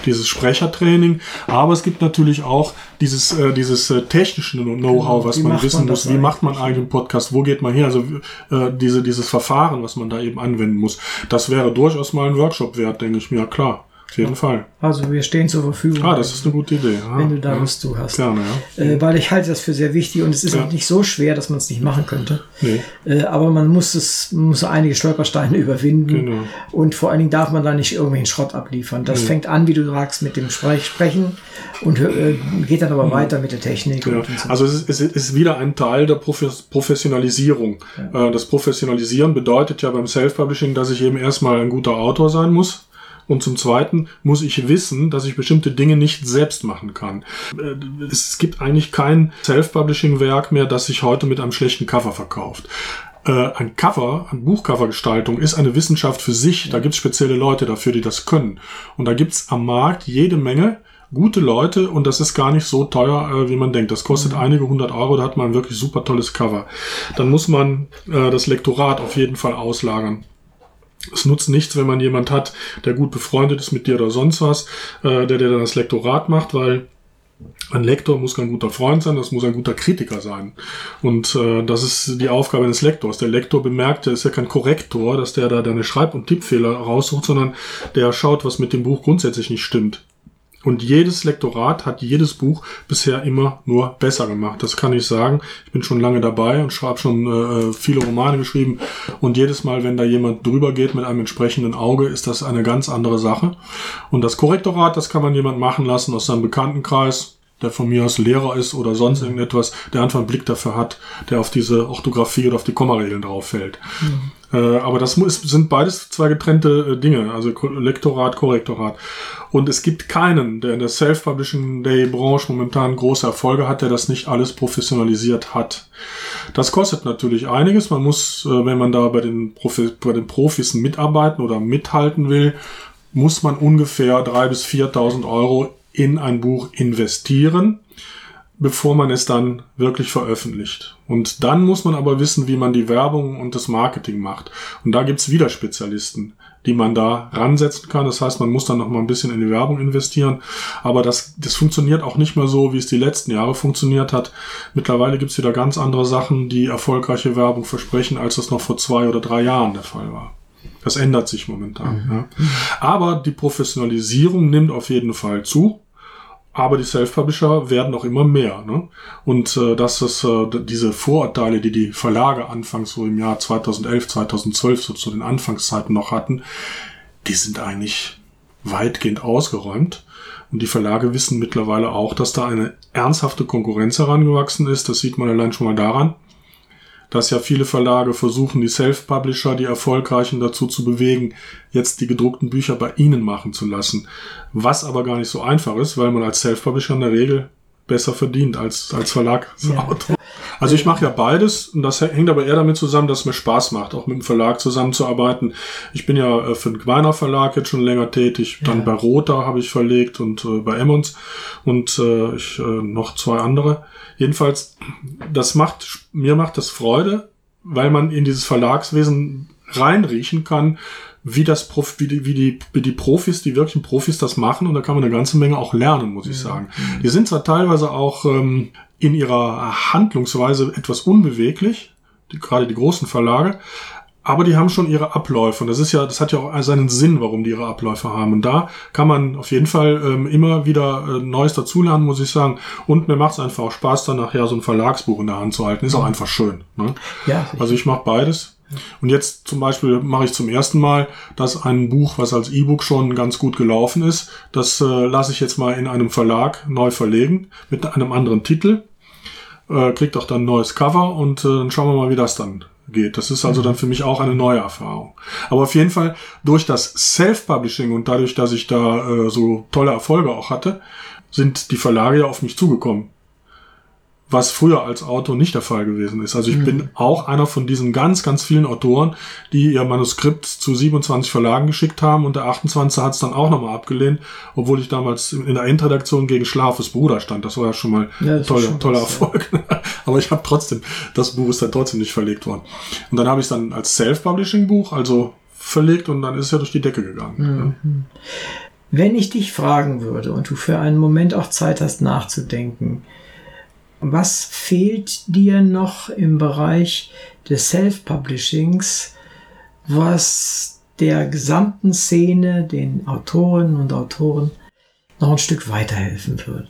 Dieses Sprechertraining. Aber es gibt natürlich auch dieses, äh, dieses äh, technische Know-how, was Wie man wissen man muss. Wie macht man eigentlich? einen Podcast? Wo geht man her? Also äh, diese, dieses Verfahren, was man da eben anwenden muss. Das wäre durchaus mal ein Workshop wert, denke ich mir. Klar, auf jeden Fall. also wir stehen zur Verfügung. Ah, das ist eine gute Idee. Ah, wenn du da ja. Lust zu hast. Gerne, ja. Äh, weil ich halte das für sehr wichtig und es ist Ja. auch nicht so schwer, dass man es nicht machen könnte. Nee. Äh, aber man muss es, man muss einige Stolpersteine [laughs] überwinden. Genau. Und vor allen Dingen darf man da nicht irgendwelchen Schrott abliefern. Das fängt an, wie du sagst, mit dem Sprech Sprechen und äh, geht dann aber weiter mit der Technik. Ja, so. also es ist, es ist wieder ein Teil der Profes Professionalisierung. Äh, Das Professionalisieren bedeutet ja beim Self-Publishing, dass ich eben erstmal ein guter Autor sein muss. Und zum Zweiten muss ich wissen, dass ich bestimmte Dinge nicht selbst machen kann. Äh, Es gibt eigentlich kein Self-Publishing-Werk mehr, das sich heute mit einem schlechten Cover verkauft. Äh, Ein Cover, eine Buchcovergestaltung ist eine Wissenschaft für sich. Da gibt es spezielle Leute dafür, die das können. Und da gibt es am Markt jede Menge gute Leute und das ist gar nicht so teuer, äh, wie man denkt. Das kostet einige hundert Euro, da hat man ein wirklich super tolles Cover. Dann muss man äh, das Lektorat auf jeden Fall auslagern. Es nutzt nichts, wenn man jemand hat, der gut befreundet ist mit dir oder sonst was, äh, der dir dann das Lektorat macht, weil Ein Lektor muss kein guter Freund sein, das muss ein guter Kritiker sein. Und äh, das ist die Aufgabe des Lektors. Der Lektor bemerkt, er ist ja kein Korrektor, dass der da deine Schreib- und Tippfehler raussucht, sondern der schaut, was mit dem Buch grundsätzlich nicht stimmt. Und jedes Lektorat hat jedes Buch bisher immer nur besser gemacht. Das kann ich sagen. Ich bin schon lange dabei und habe schon äh, viele Romane geschrieben. Und jedes Mal, wenn da jemand drüber geht mit einem entsprechenden Auge, ist das eine ganz andere Sache. Und das Korrektorat, das kann man jemand machen lassen aus seinem Bekanntenkreis der von mir aus Lehrer ist oder sonst irgendetwas, der einfach einen Blick dafür hat, der auf diese Orthographie oder auf die Kommaregeln drauf fällt. Mhm. Äh, aber das muss, sind beides zwei getrennte äh, Dinge, also Lektorat, Korrektorat. Und es gibt keinen, der in der Self-Publishing Day-Branche momentan große Erfolge hat, der das nicht alles professionalisiert hat. Das kostet natürlich einiges. Man muss, äh, wenn man da bei den, Profi bei den Profis mitarbeiten oder mithalten will, muss man ungefähr 3.000 bis 4.000 Euro in ein Buch investieren, bevor man es dann wirklich veröffentlicht. Und dann muss man aber wissen, wie man die Werbung und das Marketing macht. Und da gibt's wieder Spezialisten, die man da ransetzen kann. Das heißt, man muss dann noch mal ein bisschen in die Werbung investieren. Aber das, das funktioniert auch nicht mehr so, wie es die letzten Jahre funktioniert hat. Mittlerweile gibt's wieder ganz andere Sachen, die erfolgreiche Werbung versprechen, als das noch vor zwei oder drei Jahren der Fall war. Das ändert sich momentan. Mhm. Ja. Aber die Professionalisierung nimmt auf jeden Fall zu. Aber die Self-Publisher werden auch immer mehr. Ne? Und äh, dass es äh, diese Vorurteile, die die Verlage anfangs so im Jahr 2011, 2012 so zu den Anfangszeiten noch hatten, die sind eigentlich weitgehend ausgeräumt. Und die Verlage wissen mittlerweile auch, dass da eine ernsthafte Konkurrenz herangewachsen ist. Das sieht man allein schon mal daran, dass ja viele Verlage versuchen, die Self-Publisher, die Erfolgreichen dazu zu bewegen, jetzt die gedruckten Bücher bei ihnen machen zu lassen. Was aber gar nicht so einfach ist, weil man als Self-Publisher in der Regel besser verdient als als Verlagsautor. Ja. Also ich mache ja beides und das hängt aber eher damit zusammen, dass es mir Spaß macht, auch mit dem Verlag zusammenzuarbeiten. Ich bin ja äh, für den Gweiner Verlag jetzt schon länger tätig, dann ja. bei Rota habe ich verlegt und äh, bei Emmons und äh, ich, äh, noch zwei andere. Jedenfalls, das macht, mir macht das Freude, weil man in dieses Verlagswesen reinriechen kann, wie das Prof, wie die, wie die, wie die Profis, die wirklichen Profis das machen und da kann man eine ganze Menge auch lernen, muss ich sagen. Die sind zwar teilweise auch ähm, in ihrer Handlungsweise etwas unbeweglich, die, gerade die großen Verlage, aber die haben schon ihre Abläufe und das ist ja, das hat ja auch seinen Sinn, warum die ihre Abläufe haben. Und da kann man auf jeden Fall ähm, immer wieder äh, Neues dazulernen, muss ich sagen. Und mir macht es einfach auch Spaß, dann nachher so ein Verlagsbuch in der Hand zu halten. Ist auch einfach schön. Ne? Ja, also ich mache beides. Und jetzt zum Beispiel mache ich zum ersten Mal, dass ein Buch, was als E-Book schon ganz gut gelaufen ist, das äh, lasse ich jetzt mal in einem Verlag neu verlegen mit einem anderen Titel. Äh, kriegt auch dann ein neues Cover und äh, dann schauen wir mal, wie das dann geht. Das ist also dann für mich auch eine neue Erfahrung. Aber auf jeden Fall durch das Self-Publishing und dadurch, dass ich da äh, so tolle Erfolge auch hatte, sind die Verlage ja auf mich zugekommen was früher als Autor nicht der Fall gewesen ist. Also ich mhm. bin auch einer von diesen ganz, ganz vielen Autoren, die ihr Manuskript zu 27 Verlagen geschickt haben und der 28. hat es dann auch nochmal abgelehnt, obwohl ich damals in der Endredaktion gegen Schlafes Bruder stand. Das war ja schon mal ja, ein toller, toller Erfolg. Ja. [laughs] Aber ich habe trotzdem, das Buch ist dann trotzdem nicht verlegt worden. Und dann habe ich es dann als Self-Publishing-Buch, also verlegt und dann ist es ja durch die Decke gegangen. Mhm. Wenn ich dich fragen würde und du für einen Moment auch Zeit hast nachzudenken, was fehlt dir noch im Bereich des Self-Publishings, was der gesamten Szene, den Autoren und Autoren noch ein Stück weiterhelfen würde?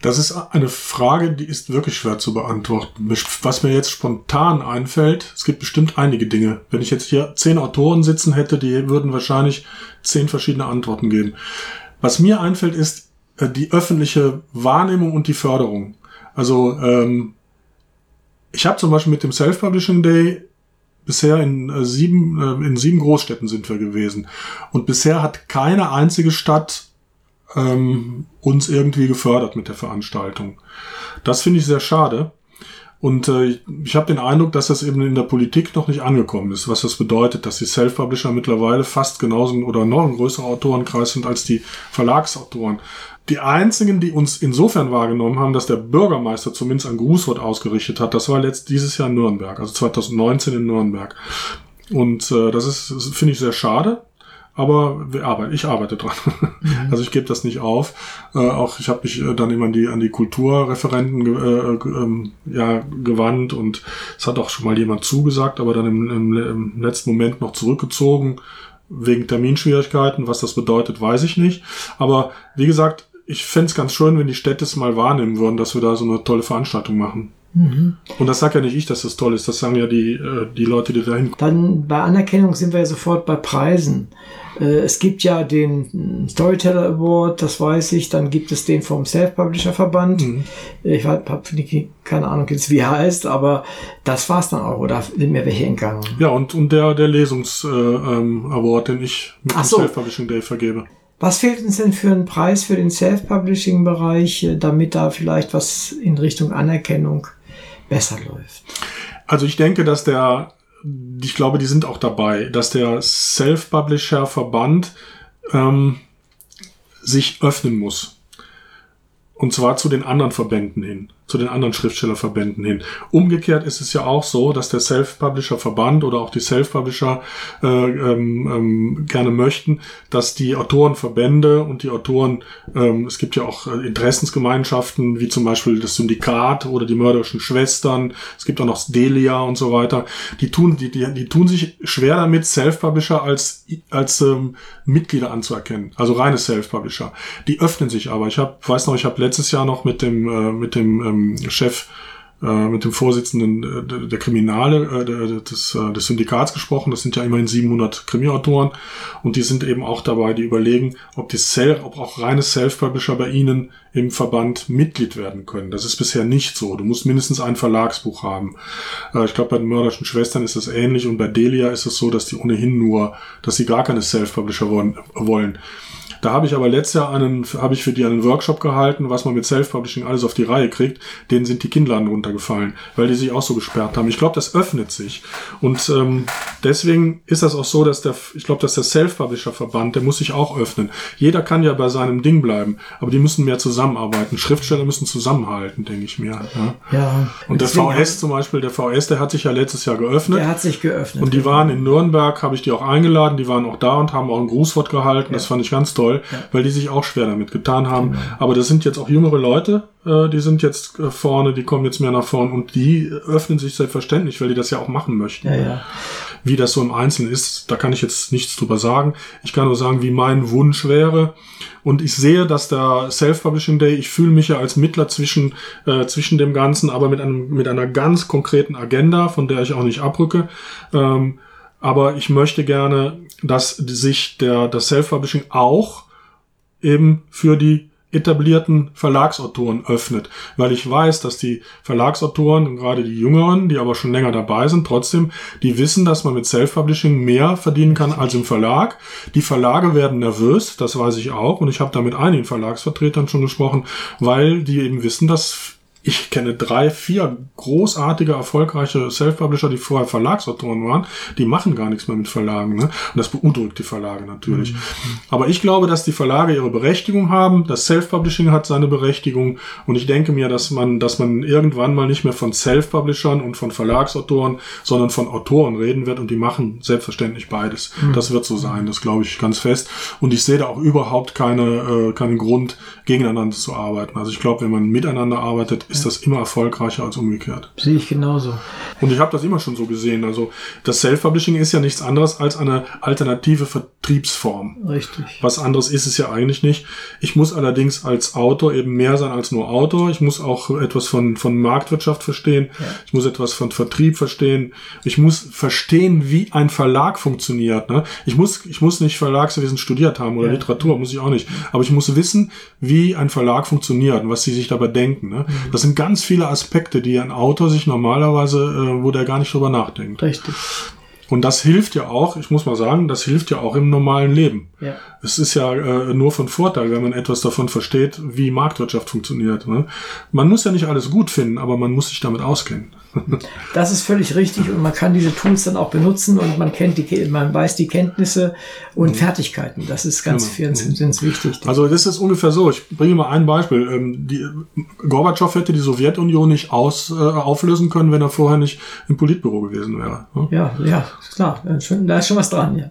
Das ist eine Frage, die ist wirklich schwer zu beantworten. Was mir jetzt spontan einfällt, es gibt bestimmt einige Dinge. Wenn ich jetzt hier zehn Autoren sitzen hätte, die würden wahrscheinlich zehn verschiedene Antworten geben. Was mir einfällt, ist äh, die öffentliche Wahrnehmung und die Förderung. Also ähm, ich habe zum Beispiel mit dem Self-Publishing Day bisher in äh, sieben äh, in sieben Großstädten sind wir gewesen und bisher hat keine einzige Stadt ähm, uns irgendwie gefördert mit der Veranstaltung. Das finde ich sehr schade. Und äh, ich habe den Eindruck, dass das eben in der Politik noch nicht angekommen ist, was das bedeutet, dass die Self-Publisher mittlerweile fast genauso oder noch ein größerer Autorenkreis sind als die Verlagsautoren. Die einzigen, die uns insofern wahrgenommen haben, dass der Bürgermeister zumindest ein Grußwort ausgerichtet hat, das war letzt dieses Jahr in Nürnberg, also 2019 in Nürnberg. Und äh, das ist, finde ich, sehr schade. Aber wir arbeiten, ich arbeite dran. [laughs] Mhm. Also ich gebe das nicht auf. Äh, auch ich habe mich äh, dann immer an die, an die Kulturreferenten ge, äh, ähm, ja, gewandt und es hat auch schon mal jemand zugesagt, aber dann im, im, im letzten Moment noch zurückgezogen wegen Terminschwierigkeiten. Was das bedeutet, weiß ich nicht. Aber wie gesagt, ich fände es ganz schön, wenn die Städte es mal wahrnehmen würden, dass wir da so eine tolle Veranstaltung machen. Mhm. Und das sagt ja nicht ich, dass das toll ist, das sagen ja die, äh, die Leute, die dahin kommen. Dann bei Anerkennung sind wir ja sofort bei Preisen. Äh, es gibt ja den Storyteller Award, das weiß ich, dann gibt es den vom Self-Publisher Verband. Mhm. Ich habe keine Ahnung jetzt, wie er heißt, aber das war es dann auch, oder sind mir welche entgangen? Ja, und, und der, der Lesungs-Award, äh, ähm, den ich mit Ach dem so. Self-Publishing Day vergebe. Was fehlt uns denn für einen Preis für den Self-Publishing-Bereich, äh, damit da vielleicht was in Richtung Anerkennung besser läuft? Also ich denke, dass der, ich glaube, die sind auch dabei, dass der Self-Publisher-Verband ähm, sich öffnen muss. Und zwar zu den anderen Verbänden hin zu den anderen Schriftstellerverbänden hin. Umgekehrt ist es ja auch so, dass der Self-Publisher-Verband oder auch die Self-Publisher äh, ähm, ähm, gerne möchten, dass die Autorenverbände und die Autoren, ähm, es gibt ja auch äh, Interessensgemeinschaften, wie zum Beispiel das Syndikat oder die mörderischen Schwestern, es gibt auch noch Delia und so weiter, die tun, die, die, die tun sich schwer damit, Self-Publisher als, als ähm, Mitglieder anzuerkennen, also reine Self-Publisher. Die öffnen sich aber. Ich hab, weiß noch, ich habe letztes Jahr noch mit dem, äh, mit dem ähm, ähm, Chef äh, mit dem Vorsitzenden äh, der Kriminale äh, des, des Syndikats gesprochen. Das sind ja immerhin 700 Krimi-Autoren und die sind eben auch dabei, die überlegen, ob die Self, ob auch reine Self-Publisher bei ihnen im Verband Mitglied werden können. Das ist bisher nicht so. Du musst mindestens ein Verlagsbuch haben. Ich glaube, bei den mörderischen Schwestern ist das ähnlich und bei Delia ist es so, dass die ohnehin nur, dass sie gar keine Self-Publisher wollen. Da habe ich aber letztes Jahr einen, habe ich für die einen Workshop gehalten, was man mit Self-Publishing alles auf die Reihe kriegt. Denen sind die Kinnladen runtergefallen, weil die sich auch so gesperrt haben. Ich glaube, das öffnet sich. Und ähm, deswegen ist das auch so, dass der, ich glaube, dass der Self-Publisher-Verband, der muss sich auch öffnen. Jeder kann ja bei seinem Ding bleiben, aber die müssen mehr zusammenarbeiten. Schriftsteller müssen zusammenhalten, denke ich mir. Ja. ja und der VS zum Beispiel, der VS, der hat sich ja letztes Jahr geöffnet. Der hat sich geöffnet. Und die waren in Nürnberg, habe ich die auch eingeladen, die waren auch da und haben auch ein Grußwort gehalten. Ja. Das fand ich ganz toll toll, ja. weil die sich auch schwer damit getan haben. Genau. Aber das sind jetzt auch jüngere Leute, äh, die sind jetzt äh, vorne, die kommen jetzt mehr nach vorne und die öffnen sich selbstverständlich, weil die das ja auch machen möchten. Ja, ja. Wie das so im Einzelnen ist, da kann ich jetzt nichts drüber sagen. Ich kann nur sagen, wie mein Wunsch wäre. Und ich sehe, dass der Self-Publishing Day, ich fühle mich ja als Mittler zwischen, äh, zwischen dem Ganzen, aber mit, einem, mit einer ganz konkreten Agenda, von der ich auch nicht abrücke. Ähm, aber ich möchte gerne, dass sich der, das Self-Publishing auch eben für die etablierten Verlagsautoren öffnet, weil ich weiß, dass die Verlagsautoren, gerade die Jüngeren, die aber schon länger dabei sind, trotzdem, die wissen, dass man mit Self-Publishing mehr verdienen kann als im Verlag. Die Verlage werden nervös, das weiß ich auch, und ich habe da mit einigen Verlagsvertretern schon gesprochen, weil die eben wissen, dass ich kenne drei, vier großartige, erfolgreiche Self-Publisher, die vorher Verlagsautoren waren, die machen gar nichts mehr mit Verlagen. Ne? Und das beunruhigt die Verlage natürlich. Mhm. Aber ich glaube, dass die Verlage ihre Berechtigung haben, das Self-Publishing hat seine Berechtigung und ich denke mir, dass man, dass man irgendwann mal nicht mehr von Self-Publishern und von Verlagsautoren, sondern von Autoren reden wird und die machen selbstverständlich beides. Mhm. Das wird so sein, das glaube ich ganz fest. Und ich sehe da auch überhaupt keine, äh, keinen Grund, gegeneinander zu arbeiten. Also ich glaube, wenn man miteinander arbeitet, ist das immer erfolgreicher als umgekehrt. Sehe ich genauso. Und ich habe das immer schon so gesehen. Also das Self-Publishing ist ja nichts anderes als eine alternative Vertriebsform. Richtig. Was anderes ist es ja eigentlich nicht. Ich muss allerdings als Autor eben mehr sein als nur Autor. Ich muss auch etwas von, von Marktwirtschaft verstehen. Ja. Ich muss etwas von Vertrieb verstehen. Ich muss verstehen, wie ein Verlag funktioniert. Ne? Ich, muss, ich muss nicht Verlagswesen studiert haben oder ja. Literatur, muss ich auch nicht. Aber ich muss wissen, wie ein Verlag funktioniert und was sie sich dabei denken. Ne? Mhm. Das sind ganz viele Aspekte, die ein Autor sich normalerweise, äh, wo der gar nicht drüber nachdenkt. Richtig. Und das hilft ja auch, ich muss mal sagen, das hilft ja auch im normalen Leben. Ja. Es ist ja äh, nur von Vorteil, wenn man etwas davon versteht, wie Marktwirtschaft funktioniert. Ne? Man muss ja nicht alles gut finden, aber man muss sich damit auskennen. Das ist völlig richtig und man kann diese Tools dann auch benutzen und man kennt die, man weiß die Kenntnisse und mhm. Fertigkeiten. Das ist ganz, ganz, ganz wichtig. Also das ist ungefähr so. Ich bringe mal ein Beispiel. Ähm, die, Gorbatschow hätte die Sowjetunion nicht aus, äh, auflösen können, wenn er vorher nicht im Politbüro gewesen wäre. Ne? Ja, ja, klar. Da ist schon was dran, ja.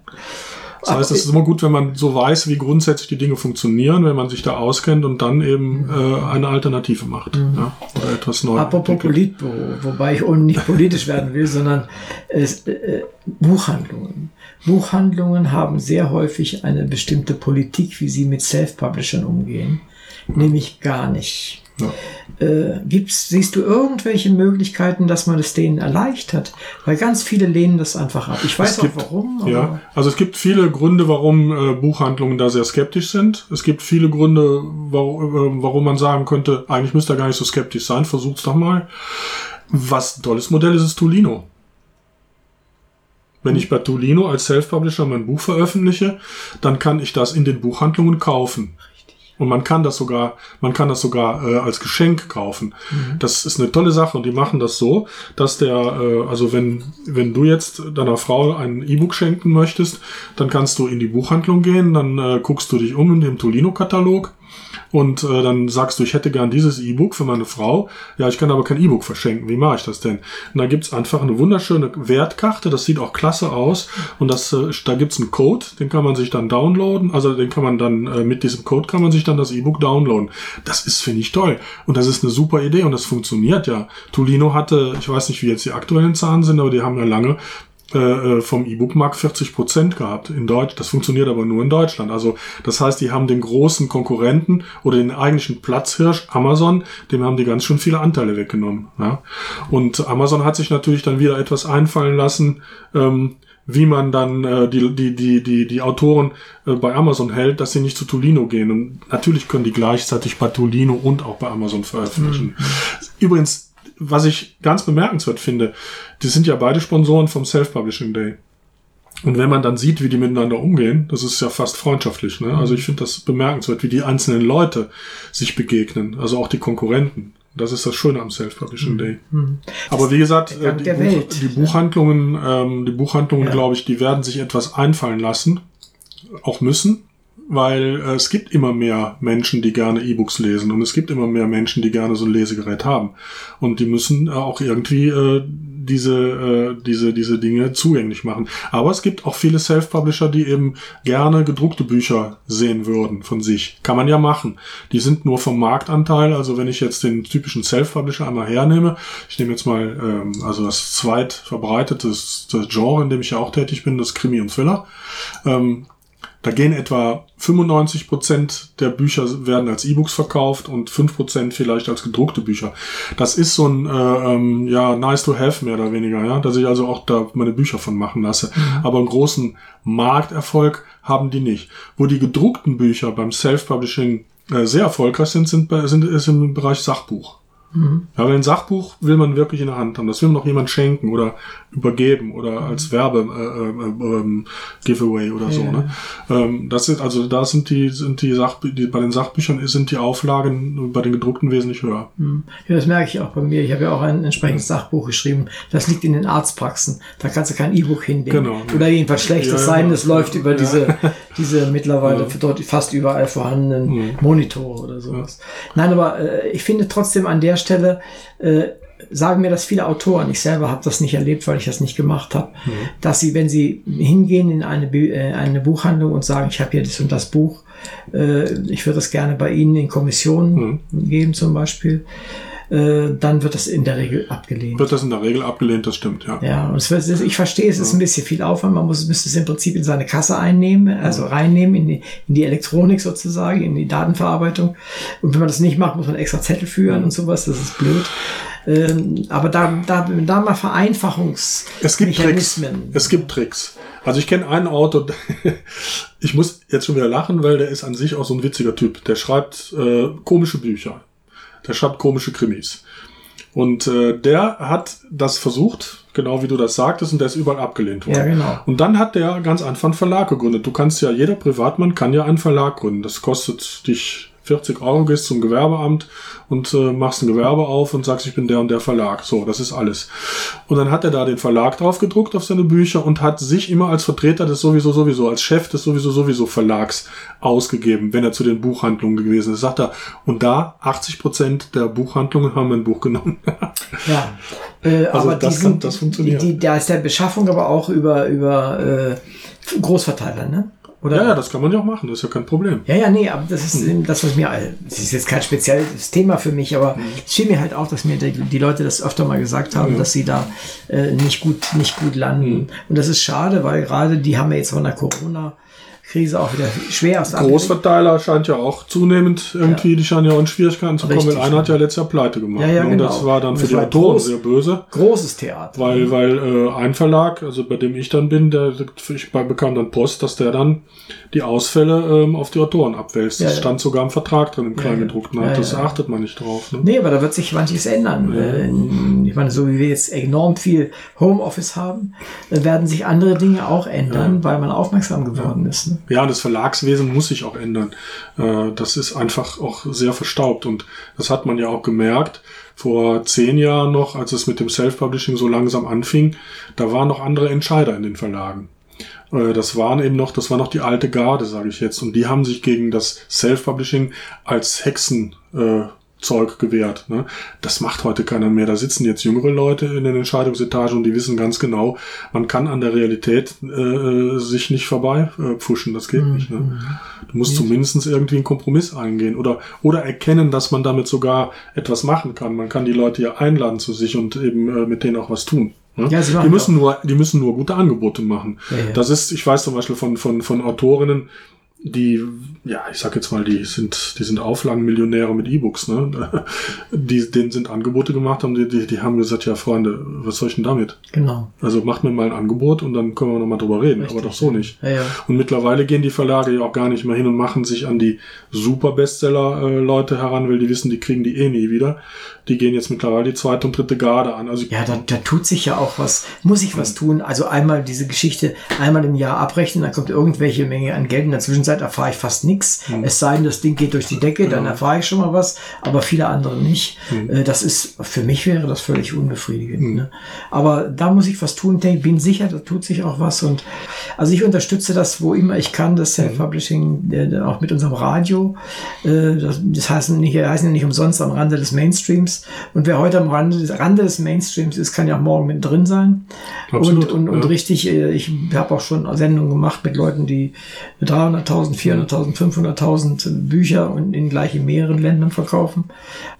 Das heißt, es ist immer gut, wenn man so weiß, wie grundsätzlich die Dinge funktionieren, wenn man sich da auskennt und dann eben äh, eine Alternative macht. Ja, oder etwas Neues. Apropos Politbüro, wobei ich ohne nicht politisch werden will, sondern es, äh, Buchhandlungen. Buchhandlungen haben sehr häufig eine bestimmte Politik, wie sie mit Self-Publishern umgehen, nämlich gar nicht. Ja. Äh, gibt's, siehst du irgendwelche Möglichkeiten, dass man es denen erleichtert? Weil ganz viele lehnen das einfach ab. Ich weiß Es auch gibt- warum. aber- Ja, also es gibt viele Gründe, warum äh, Buchhandlungen da sehr skeptisch sind. Es gibt viele Gründe, warum, äh, warum man sagen könnte, eigentlich müsst ihr gar nicht so skeptisch sein, versucht's doch mal. Was ein tolles Modell ist, ist Tolino. Wenn ich bei Tolino als Self-Publisher mein Buch veröffentliche, dann kann ich das in den Buchhandlungen kaufen. Und man kann das sogar, man kann das sogar äh, als Geschenk kaufen. Das ist eine tolle Sache und die machen das so, dass der, äh, also wenn, wenn du jetzt deiner Frau ein E-Book schenken möchtest, dann kannst du in die Buchhandlung gehen, dann äh, guckst du dich um in dem Tolino-Katalog und äh, dann sagst du, ich hätte gern dieses E-Book für meine Frau. Ja, ich kann aber kein E-Book verschenken. Wie mache ich das denn? Und da gibt's einfach eine wunderschöne Wertkarte, das sieht auch klasse aus. Und das, äh, da gibt's einen Code, den kann man sich dann downloaden. Also den kann man dann, äh, mit diesem Code kann man sich dann das E-Book downloaden. Das ist, finde ich, toll. Und das ist eine super Idee und das funktioniert ja. Tolino hatte, ich weiß nicht, wie jetzt die aktuellen Zahlen sind, aber die haben ja lange äh, vom E-Book-Markt 40 Prozent gehabt in Deutsch. Das funktioniert aber nur in Deutschland. Also das heißt, die haben den großen Konkurrenten oder den eigentlichen Platzhirsch Amazon, dem haben die ganz schön viele Anteile weggenommen. Ja? Und Amazon hat sich natürlich dann wieder etwas einfallen lassen, ähm, wie man dann äh, die, die, die, die, die Autoren äh, bei Amazon hält, dass sie nicht zu Tolino gehen. Und natürlich können die gleichzeitig bei Tolino und auch bei Amazon veröffentlichen. Übrigens, was ich ganz bemerkenswert finde, die sind ja beide Sponsoren vom Self-Publishing Day. Und wenn man dann sieht, wie die miteinander umgehen, das ist ja fast freundschaftlich. Ne? Also ich finde das bemerkenswert, wie die einzelnen Leute sich begegnen, also auch die Konkurrenten. Das ist das Schöne am Self-Publishing Day. Aber wie gesagt, äh, die, Buch, die Buchhandlungen, ähm, die Buchhandlungen, Ja. glaube ich, die werden sich etwas einfallen lassen, auch müssen, weil äh, es gibt immer mehr Menschen, die gerne E-Books lesen und es gibt immer mehr Menschen, die gerne so ein Lesegerät haben und die müssen äh, auch irgendwie äh, diese äh, diese diese Dinge zugänglich machen. Aber es gibt auch viele Self-Publisher, die eben gerne gedruckte Bücher sehen würden von sich. Kann man ja machen. Die sind nur vom Marktanteil. Also wenn ich jetzt den typischen Self-Publisher einmal hernehme, ich nehme jetzt mal ähm, also das zweit verbreitetes das Genre, in dem ich ja auch tätig bin, das Krimi und Thriller. Ähm, da gehen etwa 95 Prozent der Bücher werden als E-Books verkauft und 5% vielleicht als gedruckte Bücher. Das ist so ein äh, ähm, ja nice to have mehr oder weniger, ja, dass ich also auch da meine Bücher von machen lasse. Aber einen großen Markterfolg haben die nicht. Wo die gedruckten Bücher beim Self-Publishing äh, sehr erfolgreich sind, sind, bei, sind ist im Bereich Sachbuch. Ja, weil ein Sachbuch will man wirklich in der Hand haben. Das will man noch jemand schenken oder übergeben oder als Werbe äh, äh, Giveaway oder so. Ja. Ne? Ähm, das ist also da sind die sind die Sachbü die, bei den Sachbüchern sind die Auflagen bei den gedruckten wesentlich höher. Ja, das merke ich auch bei mir. Ich habe ja auch ein entsprechendes Sachbuch geschrieben. Das liegt in den Arztpraxen. Da kannst du kein E-Book hinlegen. Genau. Oder jedenfalls schlechtes Ja, ja, sein. ja. Das läuft über Ja. diese, [laughs] diese mittlerweile dort fast überall vorhandenen Mhm. Monitore oder sowas. Nein, aber äh, ich finde trotzdem an der Stelle, äh, sagen mir das viele Autoren, ich selber habe das nicht erlebt, weil ich das nicht gemacht habe, Mhm. dass sie, wenn sie hingehen in eine, äh, eine Buchhandlung und sagen, ich habe hier das und das Buch, äh, ich würde das gerne bei Ihnen in Kommission Mhm. geben zum Beispiel, äh, dann wird das in der Regel abgelehnt. Wird das in der Regel abgelehnt, das stimmt, ja. Ja, und wird, ich verstehe, es ist ein bisschen viel Aufwand. Man muss, müsste es im Prinzip in seine Kasse einnehmen, also reinnehmen in die, in die Elektronik sozusagen, in die Datenverarbeitung. Und wenn man das nicht macht, muss man extra Zettel führen und sowas. Das ist blöd. Ähm, aber da, da, da mal Vereinfachungs Es gibt Tricks. Es gibt Tricks. Also ich kenne einen Autor, [laughs] ich muss jetzt schon wieder lachen, weil der ist an sich auch so ein witziger Typ. Der schreibt äh, komische Bücher. Der schreibt komische Krimis. Und äh, der hat das versucht, genau wie du das sagtest, und der ist überall abgelehnt worden. Ja, genau. Und dann hat der ganz einfach einen Verlag gegründet. Du kannst ja, jeder Privatmann kann ja einen Verlag gründen. Das kostet dich 40 Euro, gehst zum Gewerbeamt und äh, machst ein Gewerbe auf und sagst, ich bin der und der Verlag. So, das ist alles. Und dann hat er da den Verlag drauf gedruckt auf seine Bücher und hat sich immer als Vertreter des sowieso sowieso, als Chef des sowieso sowieso Verlags ausgegeben, wenn er zu den Buchhandlungen gewesen ist. Sagt er, und da 80 Prozent der Buchhandlungen haben ein Buch genommen. [laughs] Ja. Äh, Also aber das die kann- das funktioniert. Die, da ist der Beschaffung aber auch über, über äh, Großverteiler, ne? Oder? Ja, ja, das kann man ja auch machen, das ist ja kein Problem. Ja, ja, nee, aber das ist Hm. das, was mir, das ist jetzt kein spezielles Thema für mich, aber Hm. es fiel mir halt auch, dass mir die, die Leute das öfter mal gesagt haben, dass sie da äh, nicht gut, nicht gut landen. Hm. Und das ist schade, weil gerade die haben ja jetzt von der Corona-Krise auch wieder schwer aus Großverteiler scheint ja auch zunehmend irgendwie, die scheinen ja auch in Schwierigkeiten zu kommen, Richtig. weil einer hat ja letztes Jahr pleite gemacht. Ja, ja, ne? Und das genau. war dann Und für das die Autoren groß. sehr böse. Großes Theater. Weil, weil äh, ein Verlag, also bei dem ich dann bin, der ich bekam dann Post, dass der dann die Ausfälle ähm, auf die Autoren abwälzt. Ja, das ja. stand sogar im Vertrag drin, im Kleingedruckten. Ja, das ja. achtet man nicht drauf. Ne? Nee, aber da wird sich manches ändern. Äh, Ich meine, so wie wir jetzt enorm viel Homeoffice haben, äh, werden sich andere Dinge auch ändern, weil man aufmerksam geworden ist. Ne? Ja, das Verlagswesen muss sich auch ändern. Äh, Das ist einfach auch sehr verstaubt und das hat man ja auch gemerkt. Vor zehn Jahren noch, als es mit dem Self-Publishing so langsam anfing, da waren noch andere Entscheider in den Verlagen. Äh, Das waren eben noch, das war noch die alte Garde, sage ich jetzt, und die haben sich gegen das Self-Publishing als Hexen äh, Zeug gewährt. Ne? Das macht heute keiner mehr. Da sitzen jetzt jüngere Leute in den Entscheidungsetagen und die wissen ganz genau, man kann an der Realität äh, sich nicht vorbei äh, pfuschen. Das geht nicht. Ne? Du musst zumindest irgendwie einen Kompromiss eingehen oder, oder erkennen, dass man damit sogar etwas machen kann. Man kann die Leute ja einladen zu sich und eben äh, mit denen auch was tun. Ne? Ja, sie die müssen nur, die müssen nur gute Angebote machen. Ja, ja. Das ist, ich weiß zum Beispiel von, von, von Autorinnen, die, ja, ich sag jetzt mal, die sind, die sind Auflagenmillionäre mit E-Books, ne? [laughs] Die, denen sind Angebote gemacht haben, die, die, die haben gesagt, ja, Freunde, was soll ich denn damit? Genau. Also macht mir mal ein Angebot und dann können wir nochmal drüber reden, Richtig. aber doch so nicht. Ja, ja. Und mittlerweile gehen die Verlage ja auch gar nicht mehr hin und machen sich an die Super-Bestseller-Leute heran, weil die wissen, die kriegen die eh nie wieder. Die gehen jetzt mittlerweile die zweite und dritte Garde an. Also Ja, da, da tut sich ja auch was, muss ich was tun. Also einmal diese Geschichte einmal im Jahr abrechnen, dann kommt irgendwelche Menge an Geld. In der Zwischenzeit erfahre ich fast nichts. Es sei denn, das Ding geht durch die Decke, dann erfahre ich schon mal was, aber viele andere nicht. Äh, Das ist, für mich wäre das völlig unbefriedigend. Ne? Aber da muss ich was tun. Ich bin sicher, da tut sich auch was. Und also ich unterstütze das, wo immer ich kann, das Self-Publishing, äh, auch mit unserem Radio. Äh, Das, das heißt nicht, heißen ja nicht umsonst am Rande des Mainstreams. Und wer heute am Rande des, Rande des Mainstreams ist, kann ja auch morgen mit drin sein. Absolut, und und, und ja. richtig, äh, ich habe auch schon Sendungen gemacht mit Leuten, die 300.000, 400.000, 500.000 Bücher und in gleich in mehreren Ländern verkaufen.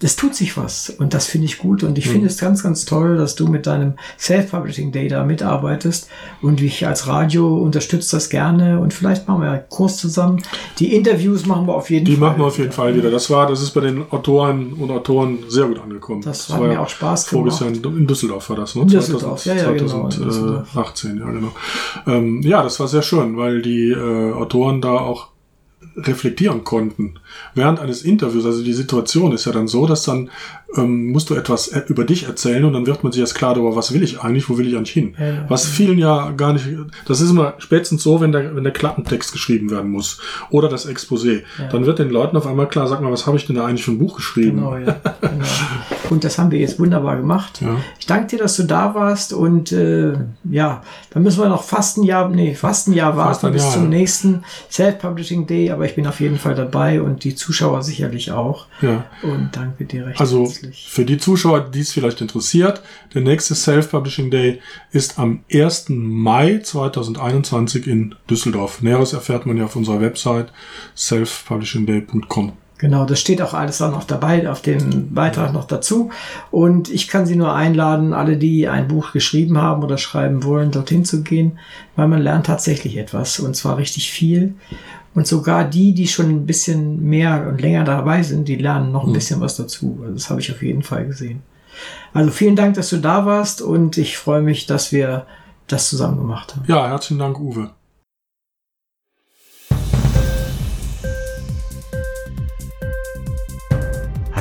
Das tut sich was und das finde ich gut und ich finde es ganz, ganz toll, dass du mit deinem Self-Publishing Data mitarbeitest und ich als Radio unterstütze das gerne und vielleicht machen wir einen Kurs zusammen. Die Interviews machen wir auf jeden Die Fall. machen wir auf jeden Fall wieder. Das war, das ist bei den Autoren und Autoren sehr gut angekommen. Das hat war mir ja auch Spaß gemacht. Jahr in, Düsseldorf war das, ne? Düsseldorf, ja, ja, genau, in 2018, ja, genau. Ähm, ja, das war sehr schön, weil die äh, Autoren da auch reflektieren konnten. Während eines Interviews, also die Situation ist ja dann so, dass dann ähm, musst du etwas äh, über dich erzählen und dann wird man sich erst klar darüber, was will ich eigentlich, wo will ich eigentlich hin. Ja, ja. Was vielen ja gar nicht, das ist immer spätestens so, wenn der, wenn der Klappentext geschrieben werden muss oder das Exposé. Dann wird den Leuten auf einmal klar, sag mal, was habe ich denn da eigentlich für ein Buch geschrieben? Genau, ja. Genau. [laughs] Und das haben wir jetzt wunderbar gemacht. Ja. Ich danke dir, dass du da warst und äh, ja, dann müssen wir noch fast ein Jahr, nee, fast ein Jahr Fast warten ein bis Jahr, zum ja. nächsten Self-Publishing Day, aber ich bin auf jeden Fall dabei und die Zuschauer sicherlich auch. Ja. Und danke dir recht Also herzlich. für die Zuschauer, die es vielleicht interessiert, der nächste Self-Publishing Day ist am 1. Mai 2021 in Düsseldorf. Näheres erfährt man ja auf unserer Website selfpublishingday.com. Genau, das steht auch alles auch noch dabei, auf dem Beitrag noch dazu. Und ich kann Sie nur einladen, alle, die ein Buch geschrieben haben oder schreiben wollen, dorthin zu gehen, weil man lernt tatsächlich etwas und zwar richtig viel. Und sogar die, die schon ein bisschen mehr und länger dabei sind, die lernen noch ein bisschen was dazu. Also das habe ich auf jeden Fall gesehen. Also vielen Dank, dass du da warst und ich freue mich, dass wir das zusammen gemacht haben. Ja, herzlichen Dank, Uwe.